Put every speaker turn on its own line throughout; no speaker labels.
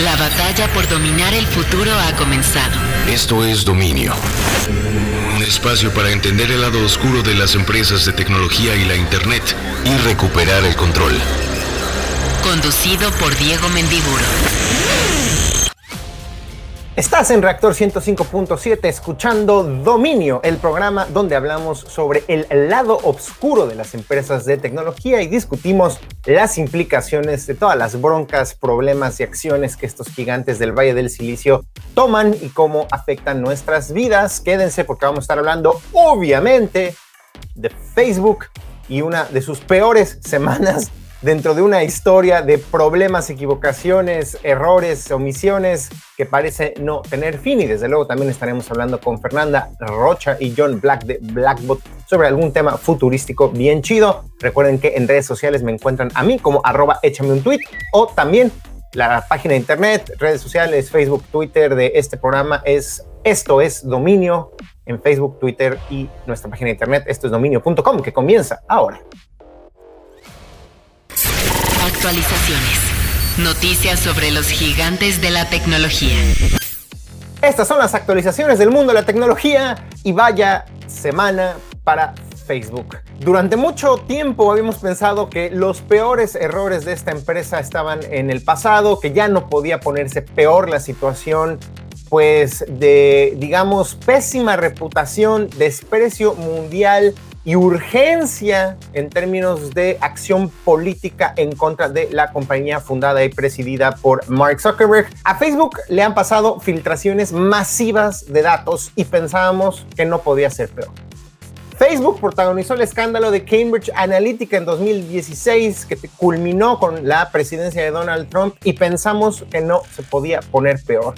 La batalla por dominar el futuro ha comenzado.
Esto es Dominio. Un espacio para entender el lado oscuro de las empresas de tecnología y la Internet y recuperar el control.
Conducido por Diego Mendiburo.
Estás en Reactor 105.7 escuchando Dominio, el programa donde hablamos sobre el lado oscuro de las empresas de tecnología y discutimos las implicaciones de todas las broncas, problemas y acciones que estos gigantes del Valle del Silicio toman y cómo afectan nuestras vidas. Quédense porque vamos a estar hablando obviamente de Facebook y una de sus peores semanas dentro de una historia de problemas, equivocaciones, errores, omisiones que parece no tener fin. Y desde luego también estaremos hablando con Fernanda Rocha y John Black de Blackbot sobre algún tema futurístico bien chido. Recuerden que en redes sociales me encuentran a mí como arroba échame un tweet o también la página de internet, redes sociales, Facebook, Twitter de este programa es Esto es Dominio en Facebook, Twitter y nuestra página de internet, esto es dominio.com, que comienza ahora.
Actualizaciones. Noticias sobre los gigantes de la tecnología.
Estas son las actualizaciones del mundo de la tecnología y vaya semana para Facebook. Durante mucho tiempo habíamos pensado que los peores errores de esta empresa estaban en el pasado, que ya no podía ponerse peor la situación, pues de, digamos, pésima reputación, desprecio mundial y urgencia en términos de acción política en contra de la compañía fundada y presidida por Mark Zuckerberg. A Facebook le han pasado filtraciones masivas de datos y pensábamos que no podía ser peor. Facebook protagonizó el escándalo de Cambridge Analytica en 2016 que culminó con la presidencia de Donald Trump y pensamos que no se podía poner peor.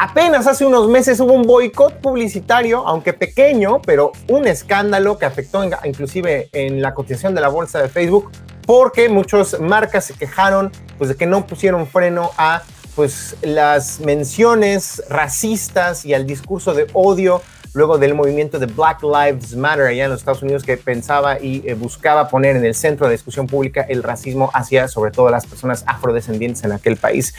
Apenas hace unos meses hubo un boicot publicitario, aunque pequeño, pero un escándalo que afectó inclusive en la cotización de la bolsa de Facebook, porque muchas marcas se quejaron pues, de que no pusieron freno a pues, las menciones racistas y al discurso de odio luego del movimiento de Black Lives Matter allá en los Estados Unidos que pensaba y eh, buscaba poner en el centro de discusión pública el racismo hacia sobre todo las personas afrodescendientes en aquel país.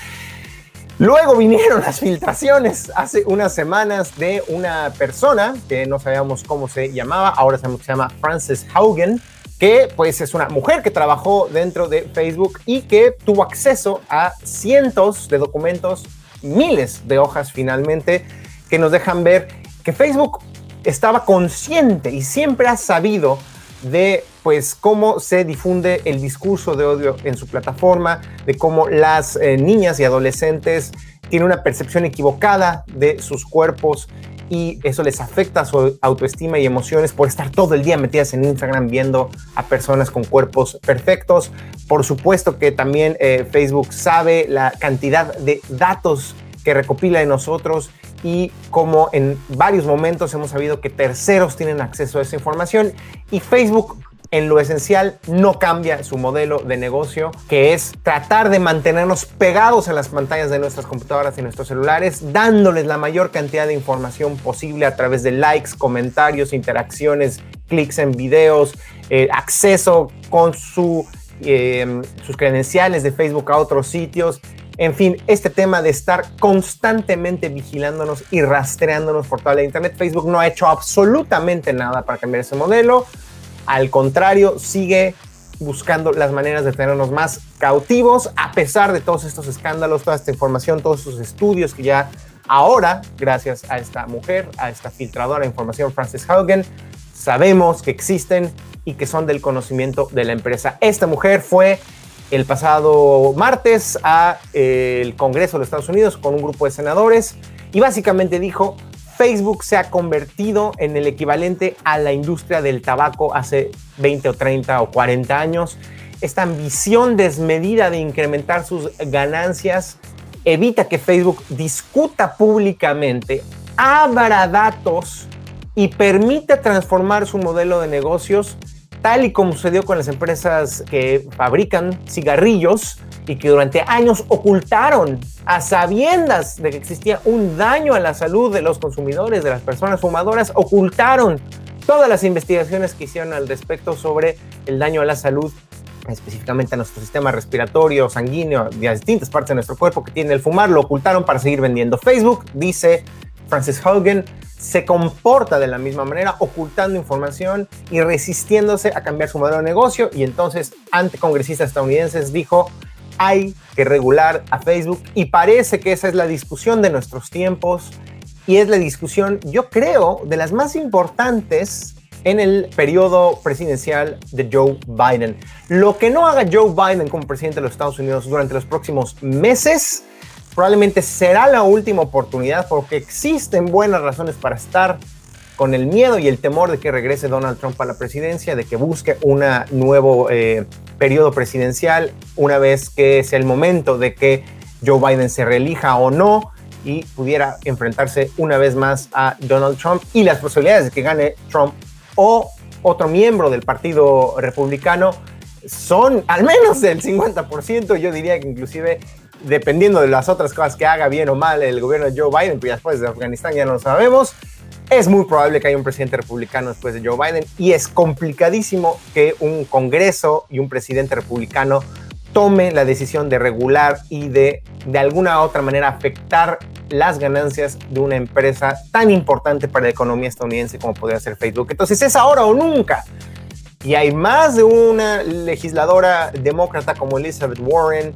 Luego vinieron las filtraciones hace unas semanas de una persona que no sabíamos cómo se llamaba, ahora sabemos que se llama Frances Haugen, que pues es una mujer que trabajó dentro de Facebook y que tuvo acceso a cientos de documentos, miles de hojas finalmente, que nos dejan ver que Facebook estaba consciente y siempre ha sabido de pues cómo se difunde el discurso de odio en su plataforma, de cómo las eh, niñas y adolescentes tienen una percepción equivocada de sus cuerpos y eso les afecta su autoestima y emociones por estar todo el día metidas en Instagram viendo a personas con cuerpos perfectos. Por supuesto que también eh, Facebook sabe la cantidad de datos que recopila de nosotros y como en varios momentos hemos sabido que terceros tienen acceso a esa información y Facebook en lo esencial no cambia su modelo de negocio, que es tratar de mantenernos pegados a las pantallas de nuestras computadoras y nuestros celulares, dándoles la mayor cantidad de información posible a través de likes, comentarios, interacciones, clics en videos, eh, acceso con su, eh, sus credenciales de Facebook a otros sitios en fin, este tema de estar constantemente vigilándonos y rastreándonos por toda la Internet, Facebook no ha hecho absolutamente nada para cambiar ese modelo. Al contrario, sigue buscando las maneras de tenernos más cautivos, a pesar de todos estos escándalos, toda esta información, todos estos estudios que ya ahora, gracias a esta mujer, a esta filtradora de información, Frances Haugen, sabemos que existen y que son del conocimiento de la empresa. Esta mujer fue el pasado martes al eh, Congreso de Estados Unidos con un grupo de senadores y básicamente dijo, Facebook se ha convertido en el equivalente a la industria del tabaco hace 20 o 30 o 40 años. Esta ambición desmedida de incrementar sus ganancias evita que Facebook discuta públicamente, abra datos y permita transformar su modelo de negocios tal y como sucedió con las empresas que fabrican cigarrillos y que durante años ocultaron a sabiendas de que existía un daño a la salud de los consumidores, de las personas fumadoras, ocultaron todas las investigaciones que hicieron al respecto sobre el daño a la salud específicamente a nuestro sistema respiratorio, sanguíneo, a distintas partes de nuestro cuerpo que tiene el fumar, lo ocultaron para seguir vendiendo. Facebook, dice Francis Hogan, se comporta de la misma manera, ocultando información y resistiéndose a cambiar su modelo de negocio. Y entonces, ante congresistas estadounidenses, dijo, hay que regular a Facebook. Y parece que esa es la discusión de nuestros tiempos. Y es la discusión, yo creo, de las más importantes en el periodo presidencial de Joe Biden. Lo que no haga Joe Biden como presidente de los Estados Unidos durante los próximos meses probablemente será la última oportunidad porque existen buenas razones para estar con el miedo y el temor de que regrese Donald Trump a la presidencia, de que busque un nuevo eh, periodo presidencial una vez que sea el momento de que Joe Biden se reelija o no y pudiera enfrentarse una vez más a Donald Trump y las posibilidades de que gane Trump o otro miembro del Partido Republicano son al menos del 50%, yo diría que inclusive dependiendo de las otras cosas que haga bien o mal el gobierno de Joe Biden, pues después de Afganistán ya no lo sabemos, es muy probable que haya un presidente republicano después de Joe Biden y es complicadísimo que un Congreso y un presidente republicano tome la decisión de regular y de de alguna otra manera afectar las ganancias de una empresa tan importante para la economía estadounidense como podría ser Facebook. Entonces es ahora o nunca. Y hay más de una legisladora demócrata como Elizabeth Warren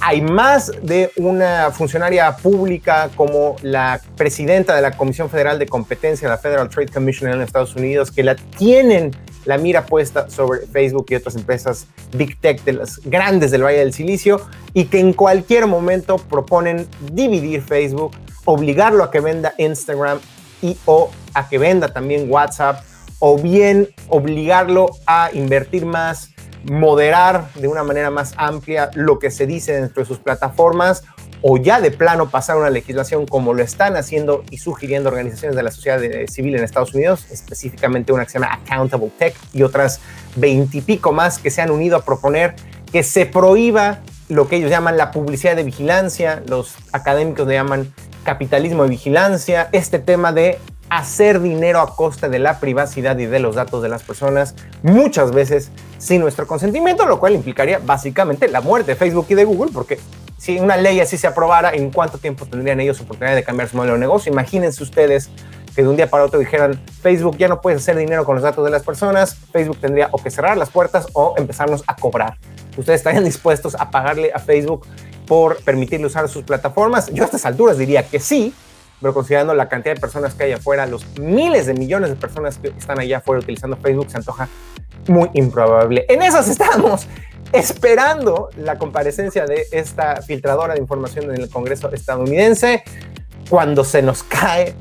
hay más de una funcionaria pública como la presidenta de la Comisión Federal de Competencia, la Federal Trade Commission en Estados Unidos, que la tienen la mira puesta sobre Facebook y otras empresas Big Tech de las grandes del Valle del Silicio y que en cualquier momento proponen dividir Facebook, obligarlo a que venda Instagram y o a que venda también WhatsApp o bien obligarlo a invertir más moderar de una manera más amplia lo que se dice dentro de sus plataformas o ya de plano pasar una legislación como lo están haciendo y sugiriendo organizaciones de la sociedad civil en Estados Unidos, específicamente una que se llama Accountable Tech y otras veintipico más que se han unido a proponer que se prohíba lo que ellos llaman la publicidad de vigilancia, los académicos le llaman capitalismo de vigilancia, este tema de hacer dinero a costa de la privacidad y de los datos de las personas, muchas veces sin nuestro consentimiento, lo cual implicaría básicamente la muerte de Facebook y de Google, porque si una ley así se aprobara, ¿en cuánto tiempo tendrían ellos oportunidad de cambiar su modelo de negocio? Imagínense ustedes que de un día para otro dijeran, Facebook ya no puede hacer dinero con los datos de las personas, Facebook tendría o que cerrar las puertas o empezarnos a cobrar. ¿Ustedes estarían dispuestos a pagarle a Facebook por permitirle usar sus plataformas? Yo a estas alturas diría que sí, pero considerando la cantidad de personas que hay afuera, los miles de millones de personas que están allá afuera utilizando Facebook, se antoja muy improbable. En esas estamos, esperando la comparecencia de esta filtradora de información en el Congreso estadounidense, cuando se nos cae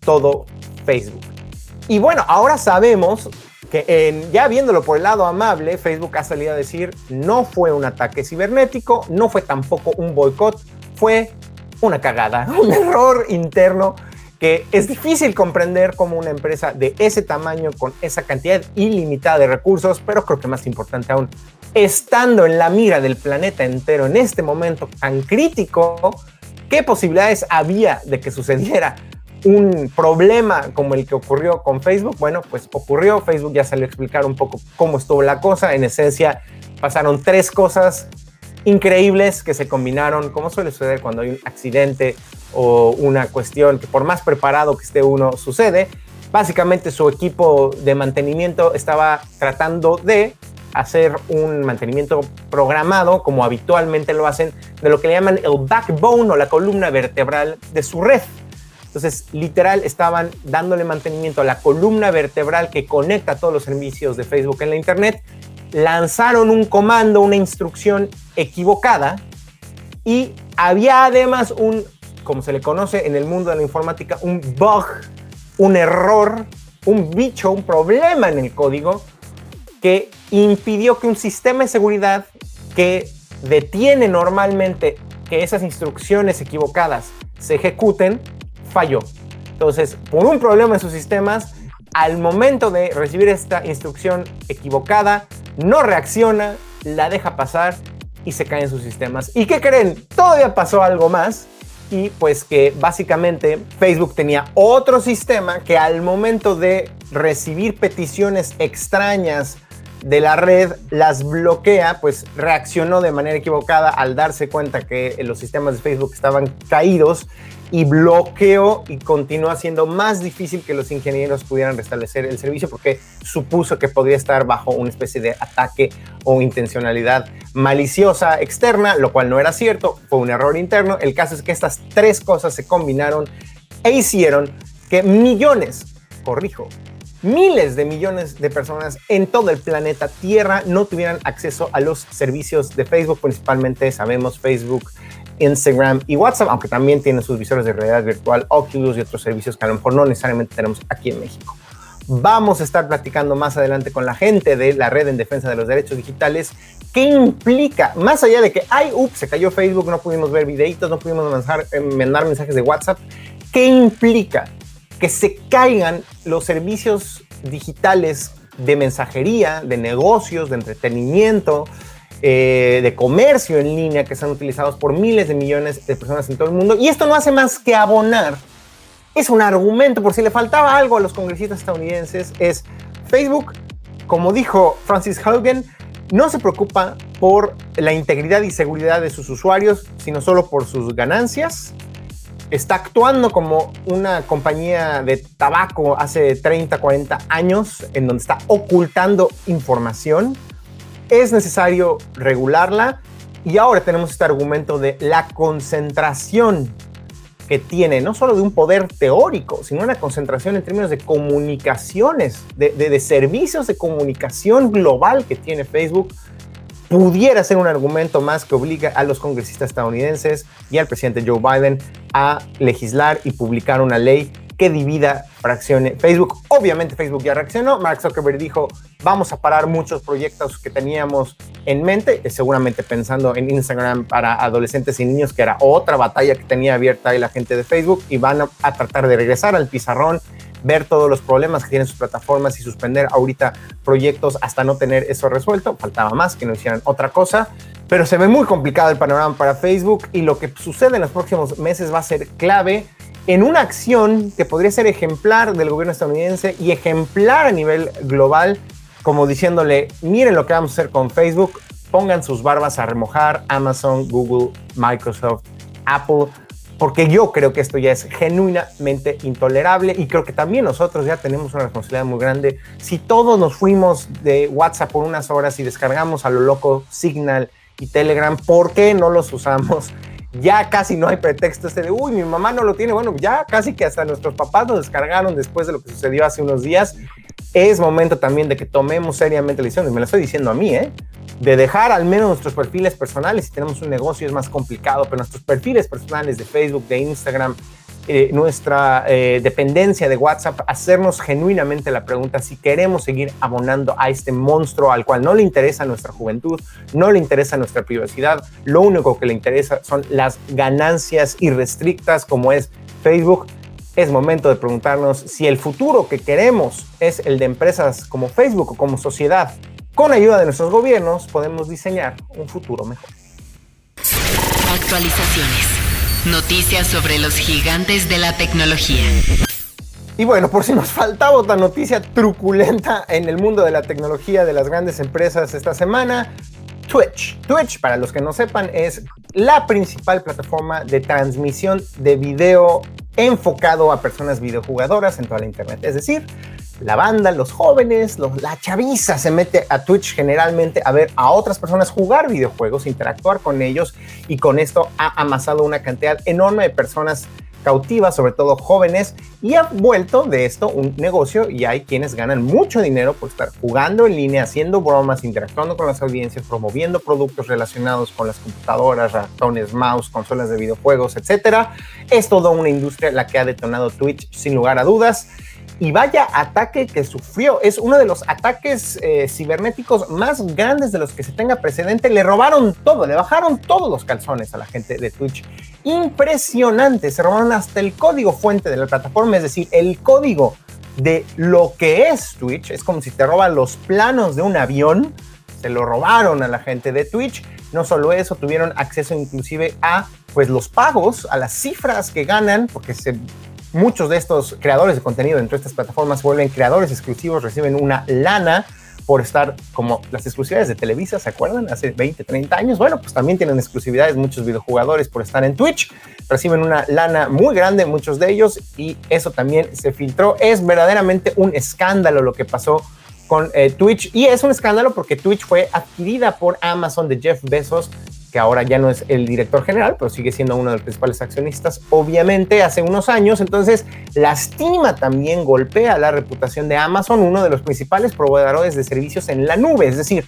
todo Facebook. Y bueno, ahora sabemos que ya viéndolo por el lado amable, Facebook ha salido a decir no fue un ataque cibernético, no fue tampoco un boicot, fue una cagada, un error interno que es difícil comprender como una empresa de ese tamaño, con esa cantidad ilimitada de recursos, pero creo que más importante aún, estando en la mira del planeta entero en este momento tan crítico, ¿qué posibilidades había de que sucediera un problema como el que ocurrió con Facebook? Bueno, pues ocurrió, Facebook ya salió a explicar un poco cómo estuvo la cosa, en esencia pasaron tres cosas increíbles que se combinaron, como suele suceder cuando hay un accidente o una cuestión que por más preparado que esté uno sucede. Básicamente su equipo de mantenimiento estaba tratando de hacer un mantenimiento programado, como habitualmente lo hacen, de lo que le llaman el backbone o la columna vertebral de su red. Entonces, literal, estaban dándole mantenimiento a la columna vertebral que conecta todos los servicios de Facebook en la Internet lanzaron un comando, una instrucción equivocada y había además un, como se le conoce en el mundo de la informática, un bug, un error, un bicho, un problema en el código que impidió que un sistema de seguridad que detiene normalmente que esas instrucciones equivocadas se ejecuten, falló. Entonces, por un problema en sus sistemas, al momento de recibir esta instrucción equivocada, no reacciona, la deja pasar y se caen sus sistemas. ¿Y qué creen? Todavía pasó algo más y pues que básicamente Facebook tenía otro sistema que al momento de recibir peticiones extrañas de la red las bloquea, pues reaccionó de manera equivocada al darse cuenta que los sistemas de Facebook estaban caídos y bloqueó y continúa siendo más difícil que los ingenieros pudieran restablecer el servicio porque supuso que podría estar bajo una especie de ataque o intencionalidad maliciosa externa, lo cual no era cierto, fue un error interno. El caso es que estas tres cosas se combinaron e hicieron que millones, corrijo, miles de millones de personas en todo el planeta Tierra no tuvieran acceso a los servicios de Facebook, principalmente sabemos Facebook, Instagram y WhatsApp, aunque también tienen sus visores de realidad virtual, Oculus y otros servicios que a lo mejor no necesariamente tenemos aquí en México. Vamos a estar platicando más adelante con la gente de la red en defensa de los derechos digitales. ¿Qué implica? Más allá de que, ay, ups, se cayó Facebook, no pudimos ver videitos, no pudimos mandar, eh, mandar mensajes de WhatsApp. ¿Qué implica que se caigan los servicios digitales de mensajería, de negocios, de entretenimiento, eh, de comercio en línea que están utilizados por miles de millones de personas en todo el mundo. Y esto no hace más que abonar. Es un argumento, por si le faltaba algo a los congresistas estadounidenses, es Facebook, como dijo Francis Hogan, no se preocupa por la integridad y seguridad de sus usuarios, sino solo por sus ganancias. Está actuando como una compañía de tabaco hace 30, 40 años, en donde está ocultando información es necesario regularla. Y ahora tenemos este argumento de la concentración que tiene, no solo de un poder teórico, sino una concentración en términos de comunicaciones, de, servicios de comunicación global que tiene Facebook, pudiera ser un argumento más que obliga a los congresistas estadounidenses y al presidente Joe Biden a legislar y publicar una ley que divida, fraccione Facebook. Obviamente Facebook ya reaccionó. Mark Zuckerberg dijo, vamos a parar muchos proyectos que teníamos en mente, seguramente pensando en Instagram para adolescentes y niños, que era otra batalla que tenía abierta ahí la gente de Facebook, y van a, tratar de regresar al pizarrón ver todos los problemas que tienen sus plataformas y suspender ahorita proyectos hasta no tener eso resuelto. Faltaba más que no hicieran otra cosa, pero se ve muy complicado el panorama para Facebook y lo que sucede en los próximos meses va a ser clave en una acción que podría ser ejemplar del gobierno estadounidense y ejemplar a nivel global, como diciéndole, miren lo que vamos a hacer con Facebook, pongan sus barbas a remojar Amazon, Google, Microsoft, Apple, porque yo creo que esto ya es genuinamente intolerable y creo que también nosotros ya tenemos una responsabilidad muy grande. Si todos nos fuimos de WhatsApp por unas horas y descargamos a lo loco Signal y Telegram, ¿por qué no los usamos ya casi no hay pretexto este de, uy, mi mamá no lo tiene. Bueno, ya casi que hasta nuestros papás nos descargaron después de lo que sucedió hace unos días. Es momento también de que tomemos seriamente la decisión, y me lo estoy diciendo a mí, ¿eh? de dejar al menos nuestros perfiles personales. Si tenemos un negocio es más complicado, pero nuestros perfiles personales de Facebook, de Instagram, eh, nuestra eh, dependencia de WhatsApp, hacernos genuinamente la pregunta si queremos seguir abonando a este monstruo al cual no le interesa nuestra juventud, no le interesa nuestra privacidad, lo único que le interesa son las ganancias irrestrictas como es Facebook. Es momento de preguntarnos si el futuro que queremos es el de empresas como Facebook o como sociedad. Con ayuda de nuestros gobiernos podemos diseñar un futuro mejor.
Actualizaciones. Noticias sobre los gigantes de la tecnología.
Y bueno, por si nos faltaba otra noticia truculenta en el mundo de la tecnología de las grandes empresas esta semana, Twitch. Twitch, para los que no sepan, es la principal plataforma de transmisión de video enfocado a personas videojugadoras en toda la Internet. Es decir, la banda, los jóvenes, la chaviza se mete a Twitch generalmente a ver a otras personas jugar videojuegos, interactuar con ellos y con esto ha amasado una cantidad enorme de personas cautivas, sobre todo jóvenes, y ha vuelto de esto un negocio y hay quienes ganan mucho dinero por estar jugando en línea, haciendo bromas, interactuando con las audiencias, promoviendo productos relacionados con las computadoras, ratones, mouse, consolas de videojuegos, etc. Es toda una industria la que ha detonado Twitch sin lugar a dudas. Y vaya ataque que sufrió. Es uno de los ataques eh, cibernéticos más grandes de los que se tenga precedente. Le robaron todo, le bajaron todos los calzones a la gente de Twitch. Impresionante. Se robaron hasta el código fuente de la plataforma, es decir, el código de lo que es Twitch. Es como si te roban los planos de un avión. Se lo robaron a la gente de Twitch. No solo eso, tuvieron acceso inclusive a pues los pagos, a las cifras que ganan, porque se muchos de estos creadores de contenido dentro de estas plataformas vuelven creadores exclusivos, reciben una lana por estar como las exclusividades de Televisa, ¿se acuerdan? Hace 20, 30 años. Bueno, pues también tienen exclusividades muchos videojugadores por estar en Twitch. Reciben una lana muy grande, muchos de ellos, y eso también se filtró. Es verdaderamente un escándalo lo que pasó con eh, Twitch. Y es un escándalo porque Twitch fue adquirida por Amazon de Jeff Bezos que ahora ya no es el director general, pero sigue siendo uno de los principales accionistas, obviamente, hace unos años. Entonces, lastima también, golpea la reputación de Amazon, uno de los principales proveedores de servicios en la nube. Es decir,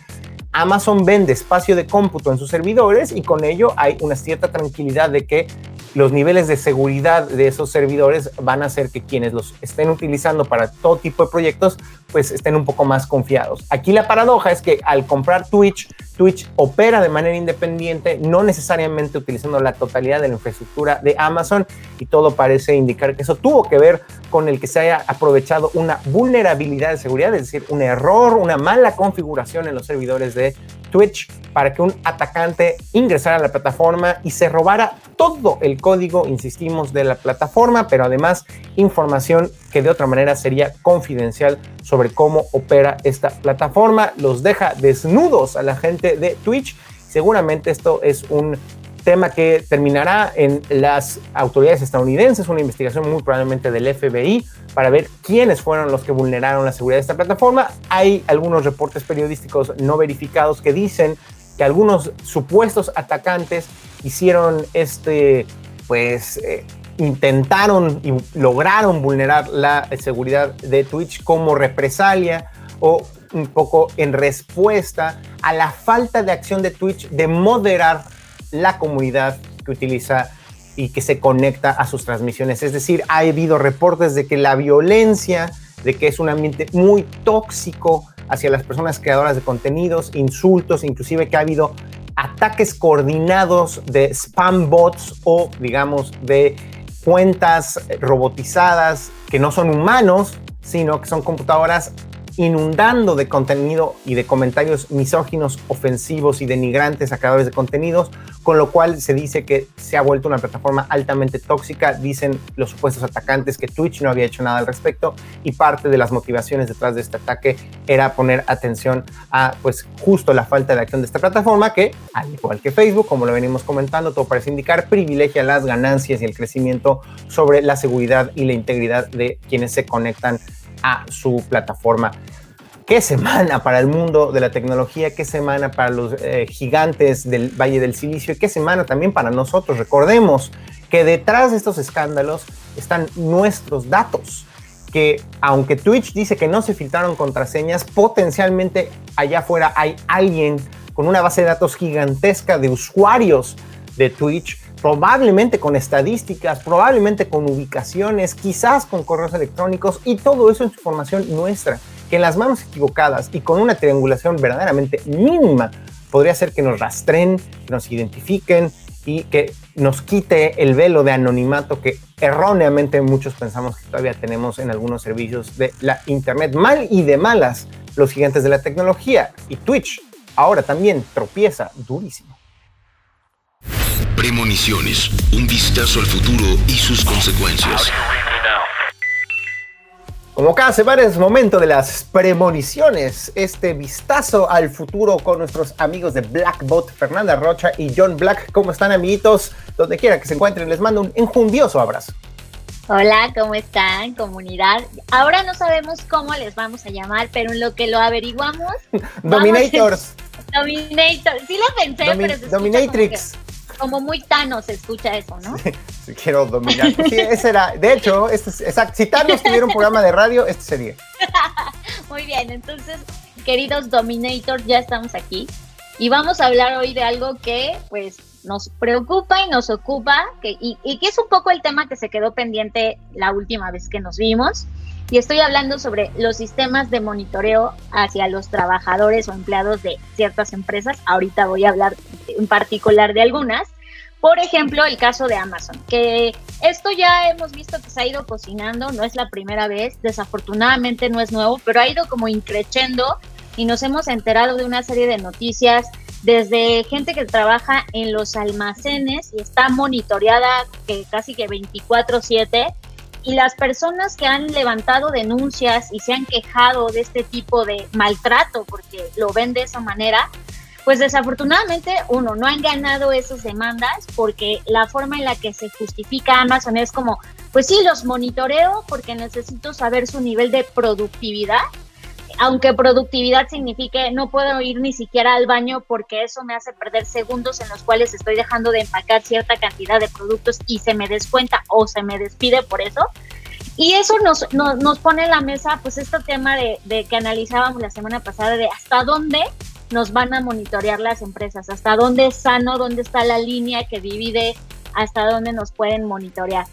Amazon vende espacio de cómputo en sus servidores y con ello hay una cierta tranquilidad de que los niveles de seguridad de esos servidores van a hacer que quienes los estén utilizando para todo tipo de proyectos pues estén un poco más confiados. Aquí la paradoja es que al comprar Twitch, Twitch opera de manera independiente, no necesariamente utilizando la totalidad de la infraestructura de Amazon y todo parece indicar que eso tuvo que ver con el que se haya aprovechado una vulnerabilidad de seguridad, es decir, un error, una mala configuración en los servidores de Twitch para que un atacante ingresara a la plataforma y se robara todo el código, insistimos, de la plataforma, pero además información que de otra manera sería confidencial sobre cómo opera esta plataforma. Los deja desnudos a la gente de Twitch. Seguramente esto es un tema que terminará en las autoridades estadounidenses, una investigación muy probablemente del FBI para ver quiénes fueron los que vulneraron la seguridad de esta plataforma. Hay algunos reportes periodísticos no verificados que dicen que algunos supuestos atacantes hicieron este, pues, eh, intentaron y lograron vulnerar la seguridad de Twitch como represalia o un poco en respuesta a la falta de acción de Twitch de moderar la comunidad que utiliza y que se conecta a sus transmisiones. Es decir, ha habido reportes de que la violencia, de que es un ambiente muy tóxico hacia las personas creadoras de contenidos, insultos, inclusive que ha habido ataques coordinados de spam bots o digamos de cuentas robotizadas que no son humanos, sino que son computadoras inundando de contenido y de comentarios misóginos, ofensivos y denigrantes a creadores de contenidos, con lo cual se dice que se ha vuelto una plataforma altamente tóxica. Dicen los supuestos atacantes que Twitch no había hecho nada al respecto y parte de las motivaciones detrás de este ataque era poner atención a pues justo la falta de acción de esta plataforma que, al igual que Facebook, como lo venimos comentando, todo parece indicar, privilegia las ganancias y el crecimiento sobre la seguridad y la integridad de quienes se conectan a su plataforma. Qué semana para el mundo de la tecnología, qué semana para los eh, gigantes del Valle del Silicio qué semana también para nosotros. Recordemos que detrás de estos escándalos están nuestros datos, que aunque Twitch dice que no se filtraron contraseñas, potencialmente allá afuera hay alguien con una base de datos gigantesca de usuarios de Twitch probablemente con estadísticas, probablemente con ubicaciones, quizás con correos electrónicos y todo eso es información nuestra, que en las manos equivocadas y con una triangulación verdaderamente mínima podría hacer que nos rastren, que nos identifiquen y que nos quite el velo de anonimato que erróneamente muchos pensamos que todavía tenemos en algunos servicios de la Internet. Mal y de malas los gigantes de la tecnología y Twitch ahora también tropieza durísimo.
Premoniciones, un vistazo al futuro y sus consecuencias.
Como cada semana es momento de las premoniciones, este vistazo al futuro con nuestros amigos de Blackbot, Fernanda Rocha y John Black. ¿Cómo están amiguitos? Donde quiera que se encuentren, les mando un enjundioso abrazo.
Hola, ¿cómo están, comunidad? Ahora no sabemos cómo les vamos a llamar, pero en lo que lo averiguamos...
Dominators.
Dominator, sí lo pensé, pero se
Dominatrix
como muy Thanos se escucha eso, ¿no?
Sí, quiero dominar. Sí, ese era. De hecho, este es, exacto. Si Thanos tuviera un programa de radio, este sería.
muy bien, entonces, queridos Dominator, ya estamos aquí. Y vamos a hablar hoy de algo que, pues, nos preocupa y nos ocupa, que, y, y que es un poco el tema que se quedó pendiente la última vez que nos vimos y estoy hablando sobre los sistemas de monitoreo hacia los trabajadores o empleados de ciertas empresas. Ahorita voy a hablar en particular de algunas. Por ejemplo, el caso de Amazon, que esto ya hemos visto que se ha ido cocinando, no es la primera vez, desafortunadamente no es nuevo, pero ha ido como increciendo y nos hemos enterado de una serie de noticias desde gente que trabaja en los almacenes y está monitoreada que casi que 24/7 Y las personas que han levantado denuncias y se han quejado de este tipo de maltrato, porque lo ven de esa manera, pues desafortunadamente, uno, no han ganado esas demandas porque la forma en la que se justifica Amazon es como, pues sí, los monitoreo porque necesito saber su nivel de productividad, aunque productividad signifique no puedo ir ni siquiera al baño porque eso me hace perder segundos en los cuales estoy dejando de empacar cierta cantidad de productos y se me descuenta o se me despide por eso. Y eso nos, nos, pone en la mesa pues este tema de, de que analizábamos la semana pasada de hasta dónde nos van a monitorear las empresas, hasta dónde es sano, dónde está la línea que divide, hasta dónde nos pueden monitorear.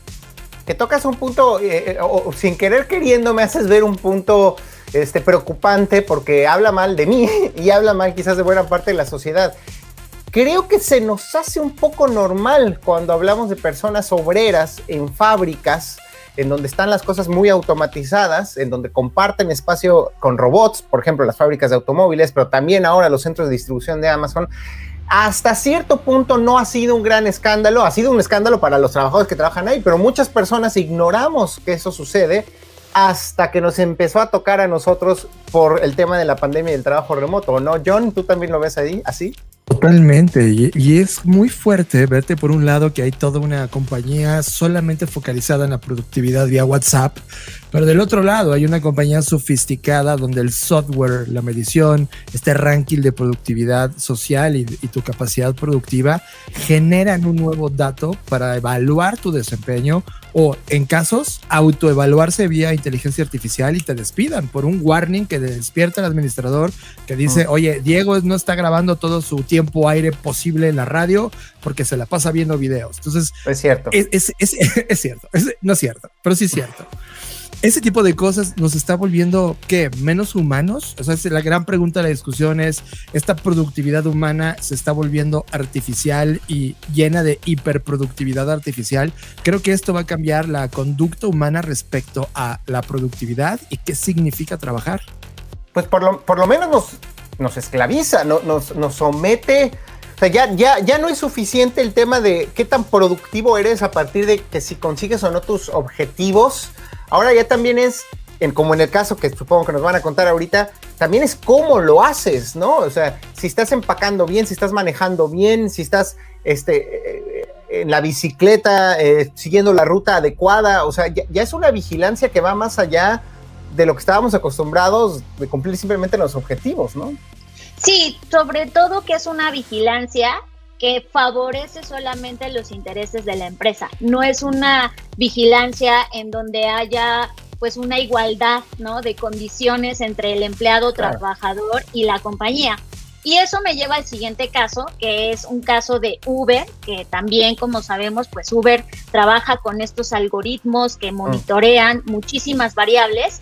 Que tocas un punto, eh, eh, o, sin querer queriendo, me haces ver un punto este, preocupante porque habla mal de mí y habla mal quizás de buena parte de la sociedad. Creo que se nos hace un poco normal cuando hablamos de personas obreras en fábricas en donde están las cosas muy automatizadas, en donde comparten espacio con robots, por ejemplo, las fábricas de automóviles, pero también ahora los centros de distribución de Amazon. Hasta cierto punto no ha sido un gran escándalo, ha sido un escándalo para los trabajadores que trabajan ahí, pero muchas personas ignoramos que eso sucede hasta que nos empezó a tocar a nosotros por el tema de la pandemia y el trabajo remoto, ¿no? John, ¿tú también lo ves ahí así?
Totalmente, y, es muy fuerte verte por un lado que hay toda una compañía solamente focalizada en la productividad vía WhatsApp, pero del otro lado hay una compañía sofisticada donde el software, la medición, este ranking de productividad social y, tu capacidad productiva generan un nuevo dato para evaluar tu desempeño o en casos autoevaluarse vía inteligencia artificial y te despidan por un warning que despierta el administrador que dice, oye, Diego no está grabando todo su tiempo aire posible en la radio porque se la pasa viendo videos. Entonces,
es cierto.
Es, es, cierto, no es cierto, pero sí es cierto ese tipo de cosas nos está volviendo, ¿qué? ¿Menos humanos? O sea, la gran pregunta de la discusión es, ¿esta productividad humana se está volviendo artificial y llena de hiperproductividad artificial? Creo que esto va a cambiar la conducta humana respecto a la productividad y qué significa trabajar.
Pues por lo, menos nos, esclaviza, nos, somete o sea, ya, ya no es suficiente el tema de qué tan productivo eres a partir de que si consigues o no tus objetivos, Ahora ya también es, en, como en el caso que supongo que nos van a contar ahorita, también es cómo lo haces, ¿no? O sea, si estás empacando bien, si estás manejando bien, si estás este, eh, en la bicicleta eh, siguiendo la ruta adecuada, o sea, ya, es una vigilancia que va más allá de lo que estábamos acostumbrados de cumplir simplemente los objetivos, ¿no?
Sí, sobre todo que es una vigilancia que favorece solamente los intereses de la empresa. No es una vigilancia en donde haya pues una igualdad ¿no? de condiciones entre el empleado trabajador y la compañía. Y eso me lleva al siguiente caso, que es un caso de Uber, que también, como sabemos, pues Uber trabaja con estos algoritmos que monitorean muchísimas variables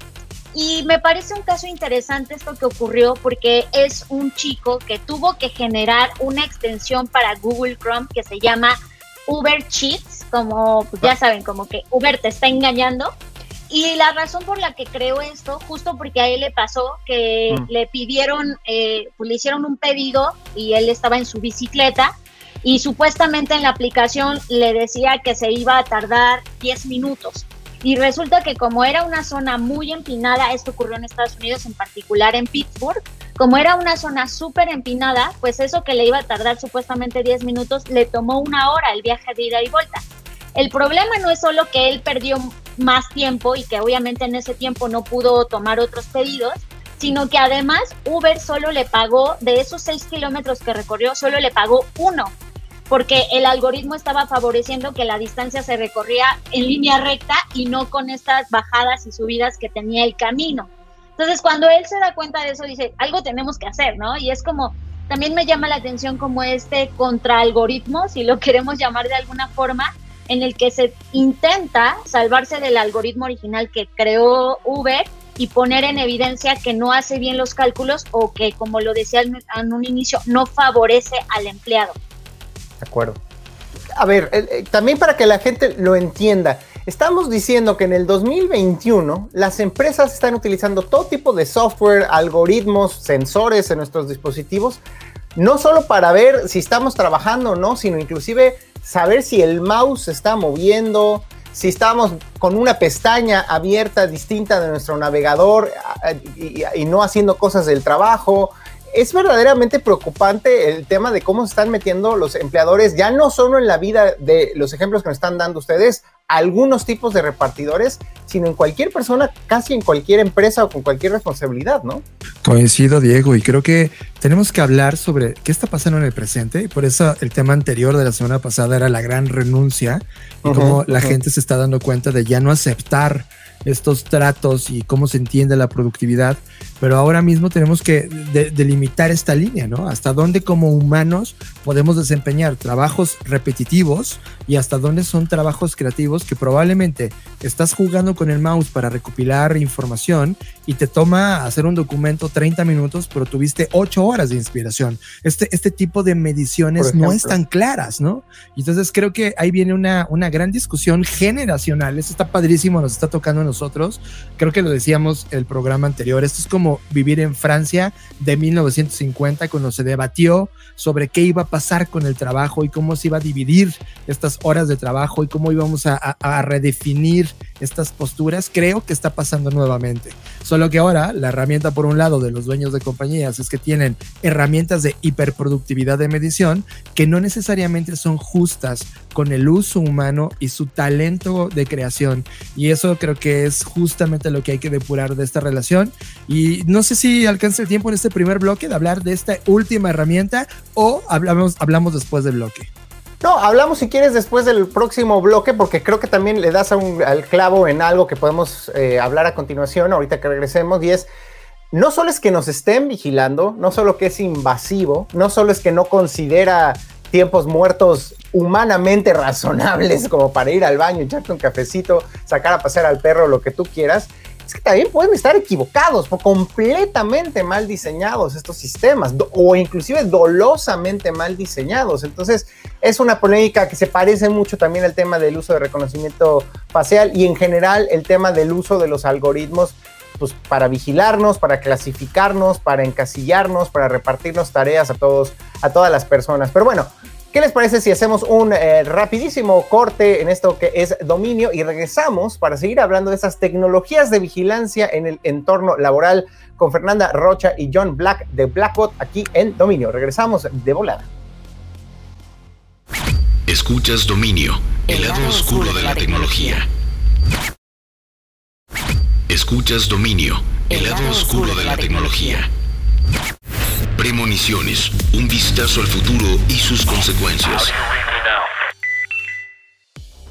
y me parece un caso interesante esto que ocurrió porque es un chico que tuvo que generar una extensión para Google Chrome que se llama Uber Cheats, como pues ya saben, como que Uber te está engañando. Y la razón por la que creó esto, justo porque a él le pasó que mm. le pidieron, eh, pues le hicieron un pedido y él estaba en su bicicleta y supuestamente en la aplicación le decía que se iba a tardar 10 minutos. Y resulta que como era una zona muy empinada, esto ocurrió en Estados Unidos, en particular en Pittsburgh, como era una zona súper empinada, pues eso que le iba a tardar supuestamente 10 minutos, le tomó una hora el viaje de ida y vuelta. El problema no es solo que él perdió más tiempo y que obviamente en ese tiempo no pudo tomar otros pedidos, sino que además Uber solo le pagó, de esos 6 kilómetros que recorrió, solo le pagó uno porque el algoritmo estaba favoreciendo que la distancia se recorría en línea recta y no con estas bajadas y subidas que tenía el camino. Entonces, cuando él se da cuenta de eso, dice, algo tenemos que hacer, ¿no? Y es como, también me llama la atención como este contraalgoritmo, si lo queremos llamar de alguna forma, en el que se intenta salvarse del algoritmo original que creó Uber y poner en evidencia que no hace bien los cálculos o que, como lo decía en un inicio, no favorece al empleado.
De acuerdo. A ver, eh, eh, también para que la gente lo entienda, estamos diciendo que en el 2021 las empresas están utilizando todo tipo de software, algoritmos, sensores en nuestros dispositivos, no solo para ver si estamos trabajando o no, sino inclusive saber si el mouse se está moviendo, si estamos con una pestaña abierta distinta de nuestro navegador y, y no haciendo cosas del trabajo, es verdaderamente preocupante el tema de cómo se están metiendo los empleadores, ya no solo en la vida de los ejemplos que nos están dando ustedes, algunos tipos de repartidores, sino en cualquier persona, casi en cualquier empresa o con cualquier responsabilidad, ¿no?
Coincido, Diego, y creo que tenemos que hablar sobre qué está pasando en el presente, y por eso el tema anterior de la semana pasada era la gran renuncia y cómo la gente se está dando cuenta de ya no aceptar estos tratos y cómo se entiende la productividad, pero ahora mismo tenemos que delimitar esta línea, ¿no? Hasta dónde como humanos podemos desempeñar trabajos repetitivos y hasta dónde son trabajos creativos que probablemente estás jugando con el mouse para recopilar información y te toma hacer un documento 30 minutos, pero tuviste 8 horas de inspiración. Este, este tipo de mediciones no están claras, ¿no? Entonces creo que ahí viene una, una gran discusión generacional. Esto está padrísimo, nos está tocando nosotros. Creo que lo decíamos el programa anterior. Esto es como vivir en Francia de 1950 cuando se debatió sobre qué iba a pasar con el trabajo y cómo se iba a dividir estas horas de trabajo y cómo íbamos a, a redefinir estas posturas. Creo que está pasando nuevamente. Solo que ahora la herramienta por un lado de los dueños de compañías es que tienen herramientas de hiperproductividad de medición que no necesariamente son justas con el uso humano y su talento de creación. Y eso creo que es justamente lo que hay que depurar de esta relación. Y no sé si alcance el tiempo en este primer bloque de hablar de esta última herramienta o hablamos, después del bloque.
No, hablamos si quieres después del próximo bloque, porque creo que también le das al clavo en algo que podemos eh, hablar a continuación, ahorita que regresemos, y es, no solo es que nos estén vigilando, no solo que es invasivo, no solo es que no considera tiempos muertos humanamente razonables como para ir al baño, echarte un cafecito, sacar a pasear al perro, lo que tú quieras, es que también pueden estar equivocados, o completamente mal diseñados estos sistemas, o inclusive dolosamente mal diseñados. Entonces, es una polémica que se parece mucho también al tema del uso de reconocimiento facial y en general el tema del uso de los algoritmos pues, para vigilarnos, para clasificarnos, para encasillarnos, para repartirnos tareas a todos, a todas las personas. Pero bueno, ¿Qué les parece si hacemos un eh, rapidísimo corte en esto que es dominio y regresamos para seguir hablando de esas tecnologías de vigilancia en el entorno laboral con Fernanda Rocha y John Black de Blackbot aquí en Dominio? Regresamos de volada.
Escuchas Dominio, el lado oscuro de la tecnología. Escuchas Dominio, el lado oscuro de la tecnología. Premoniciones, un vistazo al futuro y sus consecuencias.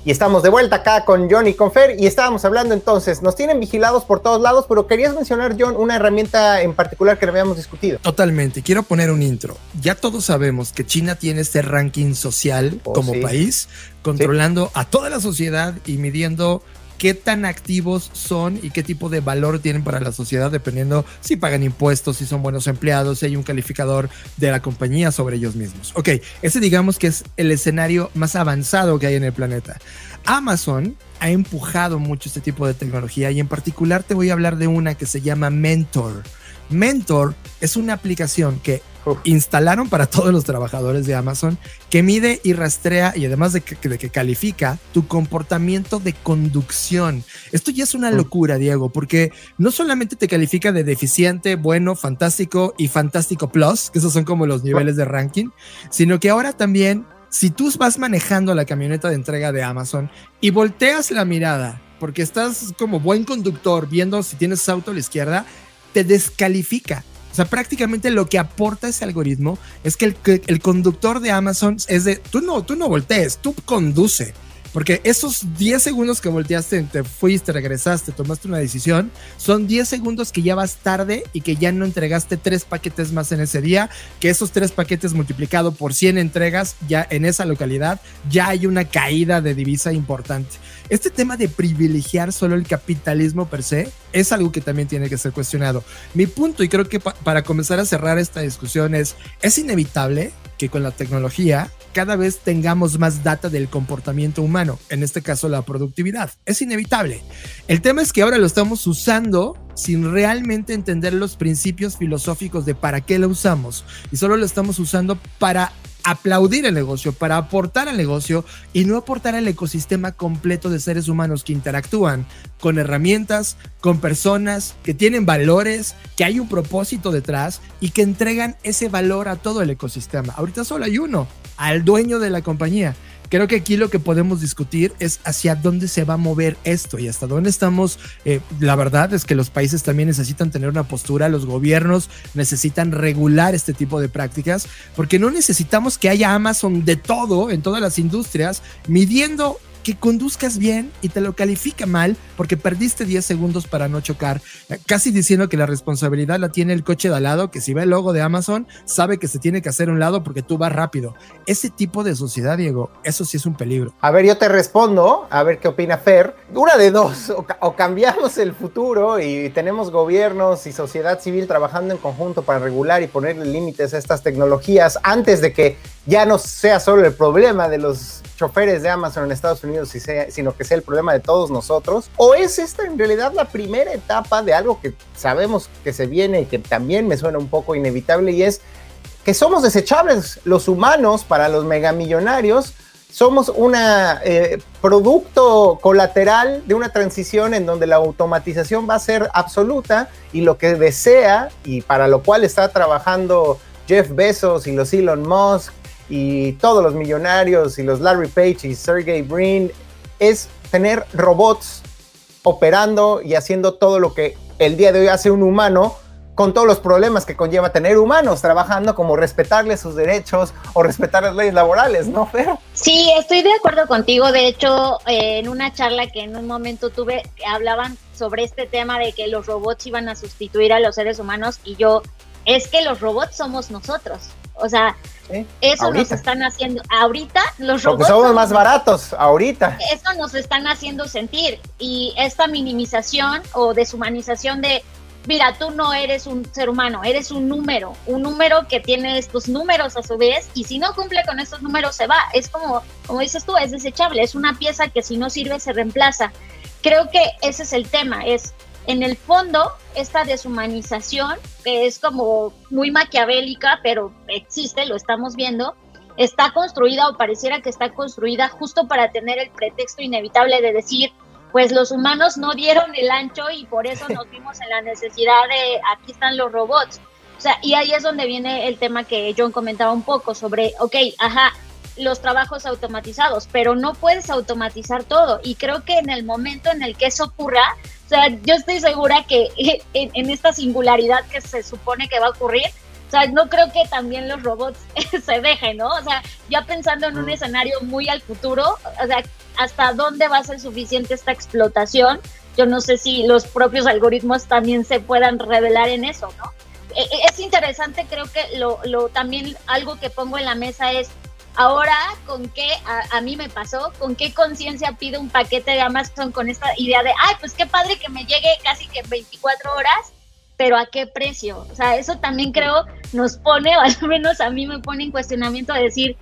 Y estamos de vuelta acá con John y con Fer y estábamos hablando entonces, nos tienen vigilados por todos lados, pero querías mencionar, John, una herramienta en particular que no habíamos discutido.
Totalmente, quiero poner un intro. Ya todos sabemos que China tiene este ranking social oh, como país, controlando a toda la sociedad y midiendo qué tan activos son y qué tipo de valor tienen para la sociedad, dependiendo si pagan impuestos, si son buenos empleados, si hay un calificador de la compañía sobre ellos mismos. Ok, ese digamos que es el escenario más avanzado que hay en el planeta. Amazon ha empujado mucho este tipo de tecnología y en particular te voy a hablar de una que se llama Mentor. Mentor es una aplicación que instalaron para todos los trabajadores de Amazon que mide y rastrea y además de que, de que, califica tu comportamiento de conducción. Esto ya es una locura, Diego, porque no solamente te califica de deficiente, bueno, fantástico y fantástico plus, que esos son como los niveles de ranking, sino que ahora también, si tú vas manejando la camioneta de entrega de Amazon y volteas la mirada, porque estás como buen conductor viendo si tienes auto a la izquierda, descalifica sea, prácticamente lo que aporta ese algoritmo es que el, el conductor de Amazon es de, tú no, tú no voltees, tú conduce. Porque esos 10 segundos que volteaste, te fuiste, regresaste, tomaste una decisión, son 10 segundos que ya vas tarde y que ya no entregaste tres paquetes más en ese día, que esos tres paquetes multiplicado por 100 entregas ya en esa localidad, ya hay una caída de divisa importante. Este tema de privilegiar solo el capitalismo per se es algo que también tiene que ser cuestionado. Mi punto, y creo que para comenzar a cerrar esta discusión, es, es inevitable que con la tecnología cada vez tengamos más data del comportamiento humano, en este caso la productividad. Es inevitable. El tema es que ahora lo estamos usando sin realmente entender los principios filosóficos de para qué lo usamos y solo lo estamos usando para aplaudir el negocio, para aportar al negocio y no aportar al ecosistema completo de seres humanos que interactúan con herramientas, con personas que tienen valores, que hay un propósito detrás y que entregan ese valor a todo el ecosistema. Ahorita solo hay uno, al dueño de la compañía. Creo que aquí lo que podemos discutir es hacia dónde se va a mover esto y hasta dónde estamos. Eh, la verdad es que los países también necesitan tener una postura, los gobiernos necesitan regular este tipo de prácticas, porque no necesitamos que haya Amazon de todo en todas las industrias midiendo que conduzcas bien y te lo califica mal porque perdiste 10 segundos para no chocar, casi diciendo que la responsabilidad la tiene el coche de al lado, que si ve el logo de Amazon, sabe que se tiene que hacer un lado porque tú vas rápido. Ese tipo de sociedad, Diego, eso sí es un peligro.
A ver, yo te respondo, a ver qué opina Fer. Una de dos, o, o cambiamos el futuro y tenemos gobiernos y sociedad civil trabajando en conjunto para regular y ponerle límites a estas tecnologías antes de que ya no sea solo el problema de los choferes de Amazon en Estados Unidos, sino que sea el problema de todos nosotros? ¿O es esta en realidad la primera etapa de algo que sabemos que se viene y que también me suena un poco inevitable y es que somos desechables los humanos para los megamillonarios? Somos un eh, producto colateral de una transición en donde la automatización va a ser absoluta y lo que desea y para lo cual está trabajando Jeff Bezos y los Elon Musk y todos los millonarios y los Larry Page y Sergey Brin es tener robots operando y haciendo todo lo que el día de hoy hace un humano con todos los problemas que conlleva tener humanos trabajando, como respetarles sus derechos o respetar las leyes laborales, ¿no, Fer?
Sí, estoy de acuerdo contigo. De hecho, eh, en una charla que en un momento tuve, hablaban sobre este tema de que los robots iban a sustituir a los seres humanos y yo, es que los robots somos nosotros. O sea, eso nos están haciendo ahorita los robots.
Porque somos más baratos ahorita.
Eso nos están haciendo sentir y esta minimización o deshumanización de mira, tú no eres un ser humano, eres un número, un número que tiene estos números a su vez y si no cumple con estos números se va. Es como, como dices tú, es desechable, es una pieza que si no sirve se reemplaza. Creo que ese es el tema, es en el fondo, esta deshumanización, que es como muy maquiavélica, pero existe, lo estamos viendo, está construida o pareciera que está construida justo para tener el pretexto inevitable de decir, pues los humanos no dieron el ancho y por eso nos vimos en la necesidad de, aquí están los robots. O sea, y ahí es donde viene el tema que John comentaba un poco sobre, ok, ajá, los trabajos automatizados, pero no puedes automatizar todo. Y creo que en el momento en el que eso ocurra, o sea, yo estoy segura que en, esta singularidad que se supone que va a ocurrir, o sea, no creo que también los robots se dejen, ¿no? O sea, ya pensando en un escenario muy al futuro, o sea, ¿hasta dónde va a ser suficiente esta explotación? Yo no sé si los propios algoritmos también se puedan revelar en eso, ¿no? E, e, es interesante, creo que lo, lo también algo que pongo en la mesa es Ahora, ¿con qué a, mí me pasó? ¿Con qué conciencia pido un paquete de Amazon con esta idea de, ay, pues qué padre que me llegue casi que 24 horas, pero a qué precio? O sea, eso también creo nos pone, o al menos a mí me pone en cuestionamiento de decir,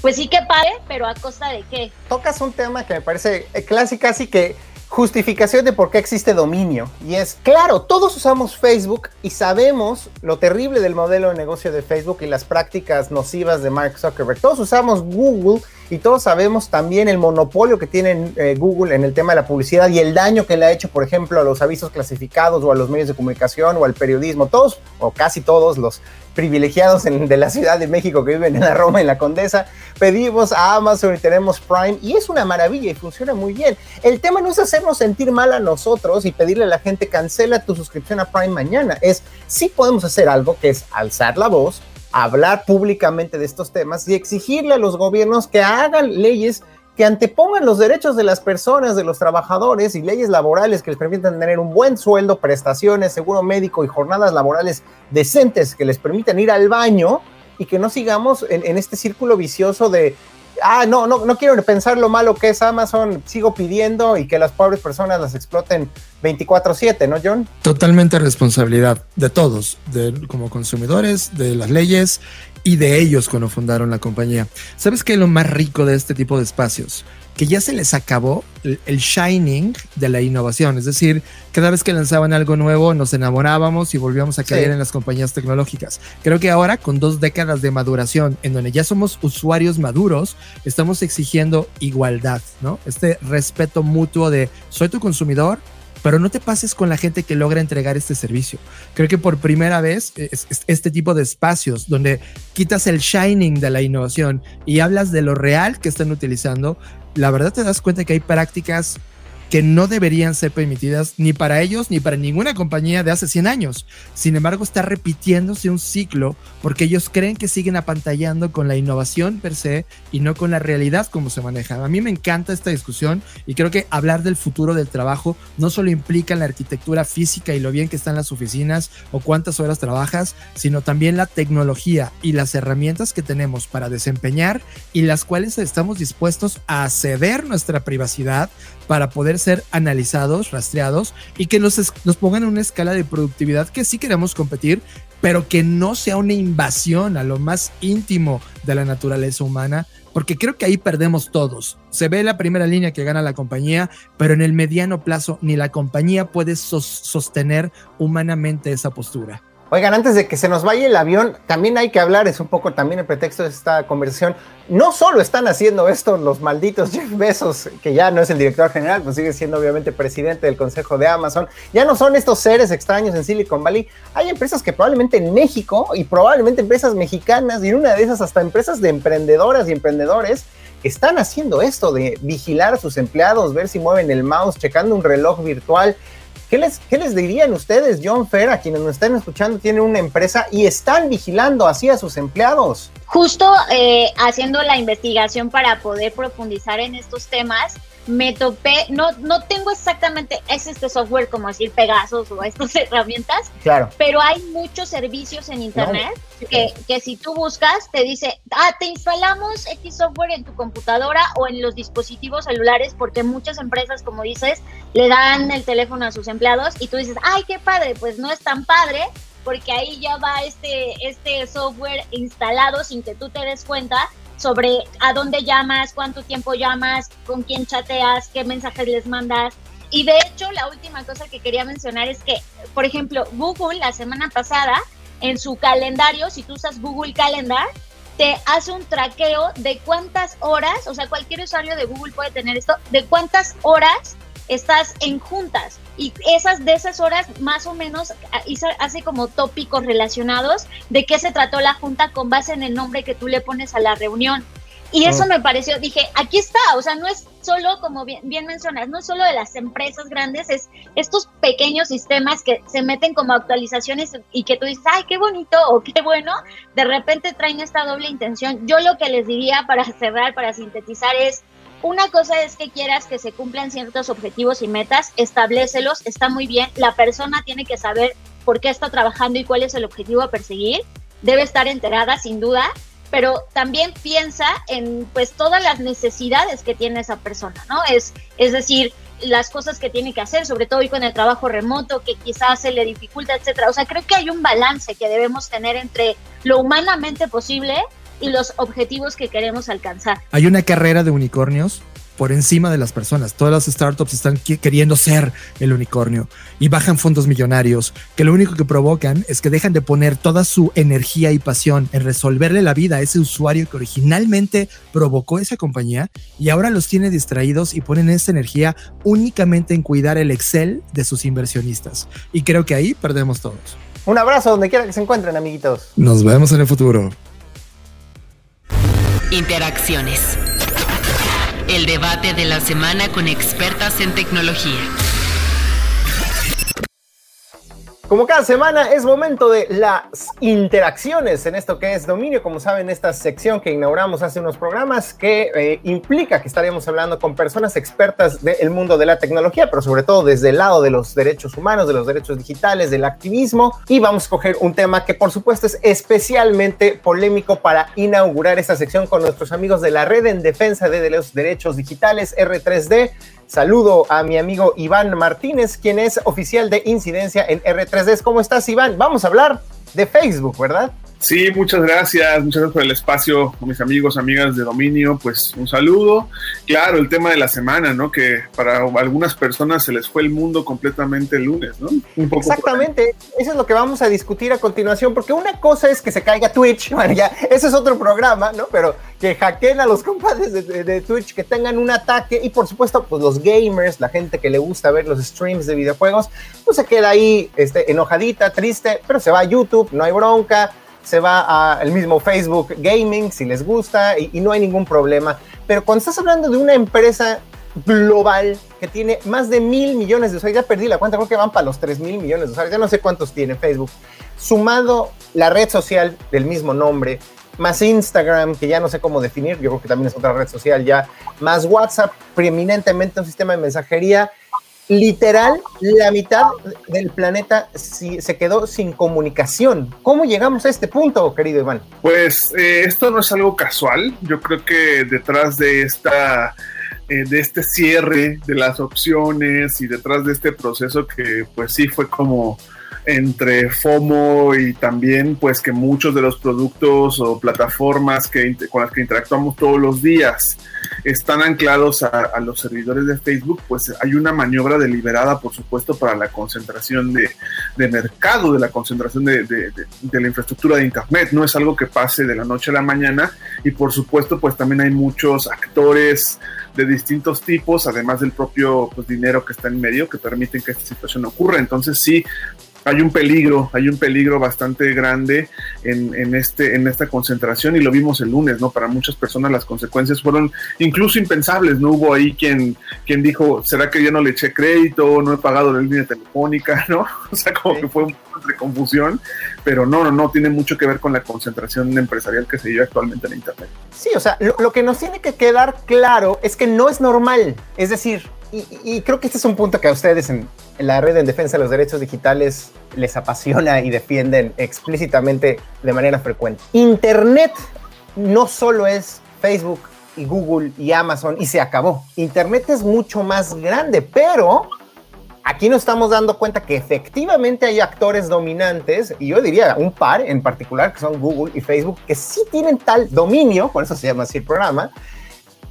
pues sí que padre, pero a costa de qué.
Tocas un tema que me parece clásico, así que justificación de por qué existe dominio. Y es, claro, todos usamos Facebook y sabemos lo terrible del modelo de negocio de Facebook y las prácticas nocivas de Mark Zuckerberg. Todos usamos Google y todos sabemos también el monopolio que tiene eh, Google en el tema de la publicidad y el daño que le ha hecho, por ejemplo, a los avisos clasificados o a los medios de comunicación o al periodismo. Todos, o casi todos los privilegiados de la Ciudad de México que viven en la Roma, en la Condesa, pedimos a Amazon y tenemos Prime y es una maravilla y funciona muy bien. El tema no es hacernos sentir mal a nosotros y pedirle a la gente cancela tu suscripción a Prime mañana, es sí podemos hacer algo que es alzar la voz, hablar públicamente de estos temas y exigirle a los gobiernos que hagan leyes que antepongan los derechos de las personas, de los trabajadores y leyes laborales que les permitan tener un buen sueldo, prestaciones, seguro médico y jornadas laborales decentes que les permitan ir al baño y que no sigamos en, este círculo vicioso de ah, no, no, no quiero pensar lo malo que es Amazon, sigo pidiendo y que las pobres personas las exploten 24/7, ¿no, John?
Totalmente responsabilidad de todos, de, como consumidores, de las leyes y de ellos cuando fundaron la compañía. ¿Sabes qué es lo más rico de este tipo de espacios? Que ya se les acabó el, shining de la innovación. Es decir, cada vez que lanzaban algo nuevo nos enamorábamos y volvíamos a creer en las compañías tecnológicas. Creo que ahora, con dos décadas de maduración, en donde ya somos usuarios maduros, estamos exigiendo igualdad, ¿no? Este respeto mutuo de soy tu consumidor, pero no te pases con la gente que logra entregar este servicio. Creo que por primera vez este tipo de espacios donde quitas el shining de la innovación y hablas de lo real que están utilizando, la verdad te das cuenta que hay prácticas que no deberían ser permitidas ni para ellos ni para ninguna compañía de hace 100 años. Sin embargo, está repitiéndose un ciclo porque ellos creen que siguen apantallando con la innovación per se y no con la realidad como se maneja. A mí me encanta esta discusión y creo que hablar del futuro del trabajo no solo implica la arquitectura física y lo bien que están las oficinas o cuántas horas trabajas, sino también la tecnología y las herramientas que tenemos para desempeñar y las cuales estamos dispuestos a ceder nuestra privacidad para poder ser analizados, rastreados y que nos, nos pongan en una escala de productividad que sí queremos competir, pero que no sea una invasión a lo más íntimo de la naturaleza humana, porque creo que ahí perdemos todos. Se ve la primera línea que gana la compañía, pero en el mediano plazo ni la compañía puede sostener humanamente esa postura.
Oigan, antes de que se nos vaya el avión, también hay que hablar, es un poco también el pretexto de esta conversación. No solo están haciendo esto los malditos Jeff Bezos, que ya no es el director general, pues sigue siendo obviamente presidente del consejo de Amazon. Ya no son estos seres extraños en Silicon Valley. Hay empresas que probablemente en México y probablemente empresas mexicanas y en una de esas hasta empresas de emprendedoras y emprendedores están haciendo esto de vigilar a sus empleados, ver si mueven el mouse, checando un reloj virtual ¿Qué les, ¿Qué les dirían ustedes, John Fer, a quienes nos están escuchando, tienen una empresa y están vigilando así a sus empleados?
Justo eh, haciendo la investigación para poder profundizar en estos temas, me topé, no, no tengo exactamente es este software como decir Pegasus o estas herramientas,
claro.
pero hay muchos servicios en internet que, que, si tú buscas te dice, ah, te instalamos X software en tu computadora o en los dispositivos celulares porque muchas empresas, como dices, le dan el teléfono a sus empleados y tú dices, ay, qué padre, pues no es tan padre porque ahí ya va este, este software instalado sin que tú te des cuenta sobre a dónde llamas, cuánto tiempo llamas, con quién chateas, qué mensajes les mandas. Y de hecho, la última cosa que quería mencionar es que, por ejemplo, Google la semana pasada, en su calendario, si tú usas Google Calendar, te hace un traqueo de cuántas horas, o sea, cualquier usuario de Google puede tener esto, de cuántas horas estás en juntas y esas de esas horas más o menos hace como tópicos relacionados de qué se trató la junta con base en el nombre que tú le pones a la reunión. Y eso me pareció, dije, aquí está, o sea, no es solo, como bien, bien mencionas, no es solo de las empresas grandes, es estos pequeños sistemas que se meten como actualizaciones y que tú dices, ay, qué bonito o qué bueno, de repente traen esta doble intención. Yo lo que les diría para cerrar, para sintetizar es, una cosa es que quieras que se cumplan ciertos objetivos y metas, establecelos, está muy bien. La persona tiene que saber por qué está trabajando y cuál es el objetivo a perseguir. Debe estar enterada, sin duda, pero también piensa en pues todas las necesidades que tiene esa persona, ¿no? Es, es decir, las cosas que tiene que hacer, sobre todo hoy con el trabajo remoto, que quizás se le dificulta, etcétera. O sea, creo que hay un balance que debemos tener entre lo humanamente posible y los objetivos que queremos alcanzar.
Hay una carrera de unicornios por encima de las personas. Todas las startups están queriendo ser el unicornio y bajan fondos millonarios que lo único que provocan es que dejan de poner toda su energía y pasión en resolverle la vida a ese usuario que originalmente provocó esa compañía y ahora los tiene distraídos y ponen esa energía únicamente en cuidar el Excel de sus inversionistas. Y creo que ahí perdemos todos.
Un abrazo donde quiera que se encuentren, amiguitos.
Nos vemos en el futuro.
Interacciones. El debate de la semana con expertas en tecnología.
Como cada semana es momento de las interacciones en esto que es dominio. Como saben, esta sección que inauguramos hace unos programas que eh, implica que estaremos hablando con personas expertas del mundo de la tecnología, pero sobre todo desde el lado de los derechos humanos, de los derechos digitales, del activismo. Y vamos a coger un tema que por supuesto es especialmente polémico para inaugurar esta sección con nuestros amigos de la Red en Defensa de los Derechos Digitales, R3D. Saludo a mi amigo Iván Martínez, quien es oficial de incidencia en R3D. ¿Cómo estás, Iván? Vamos a hablar de Facebook, ¿verdad?
Sí, muchas gracias, muchas gracias por el espacio, mis amigos, amigas de dominio, pues un saludo. Claro, el tema de la semana, ¿no? Que para algunas personas se les fue el mundo completamente el lunes, ¿no?
Exactamente, eso es lo que vamos a discutir a continuación, porque una cosa es que se caiga Twitch, bueno, ya, ese es otro programa, ¿no? Pero que hackeen a los compadres de, Twitch, que tengan un ataque y por supuesto, pues los gamers, la gente que le gusta ver los streams de videojuegos, pues se queda ahí este, enojadita, triste, pero se va a YouTube, no hay bronca se va al mismo Facebook Gaming si les gusta y, no hay ningún problema. Pero cuando estás hablando de una empresa global que tiene más de mil millones de usuarios, ya perdí la cuenta, creo que van para los tres mil millones de usuarios, ya no sé cuántos tiene Facebook, sumado la red social del mismo nombre, más Instagram, que ya no sé cómo definir, yo creo que también es otra red social ya, más WhatsApp, preeminentemente un sistema de mensajería, literal, la mitad del planeta se quedó sin comunicación. ¿Cómo llegamos a este punto, querido Iván?
Pues eh, esto no es algo casual. Yo creo que detrás de esta eh, de este cierre de las opciones y detrás de este proceso que pues sí fue como entre FOMO y también pues que muchos de los productos o plataformas que, con las que interactuamos todos los días están anclados a, los servidores de Facebook, pues hay una maniobra deliberada, por supuesto, para la concentración de, mercado, de la concentración de, de, la infraestructura de Internet. No es algo que pase de la noche a la mañana y por supuesto, pues también hay muchos actores de distintos tipos, además del propio pues, dinero que está en medio, que permiten que esta situación ocurra. Entonces sí, hay un peligro, hay un peligro bastante grande en, este, en esta concentración y lo vimos el lunes, ¿no? Para muchas personas las consecuencias fueron incluso impensables, no hubo ahí quien, quien dijo, ¿será que yo no le eché crédito? No he pagado la línea telefónica, ¿no? O sea, como que fue un poco de confusión, pero no, no, no, tiene mucho que ver con la concentración empresarial que se vive actualmente en Internet.
Sí, o sea, lo que nos tiene que quedar claro es que no es normal, es decir, y, creo que este es un punto que a ustedes en, la red en defensa de los derechos digitales les apasiona y defienden explícitamente de manera frecuente. Internet no solo es Facebook y Google y Amazon y se acabó. Internet es mucho más grande, pero aquí nos estamos dando cuenta que efectivamente hay actores dominantes, y yo diría un par en particular, que son Google y Facebook, que sí tienen tal dominio, por eso se llama así el programa,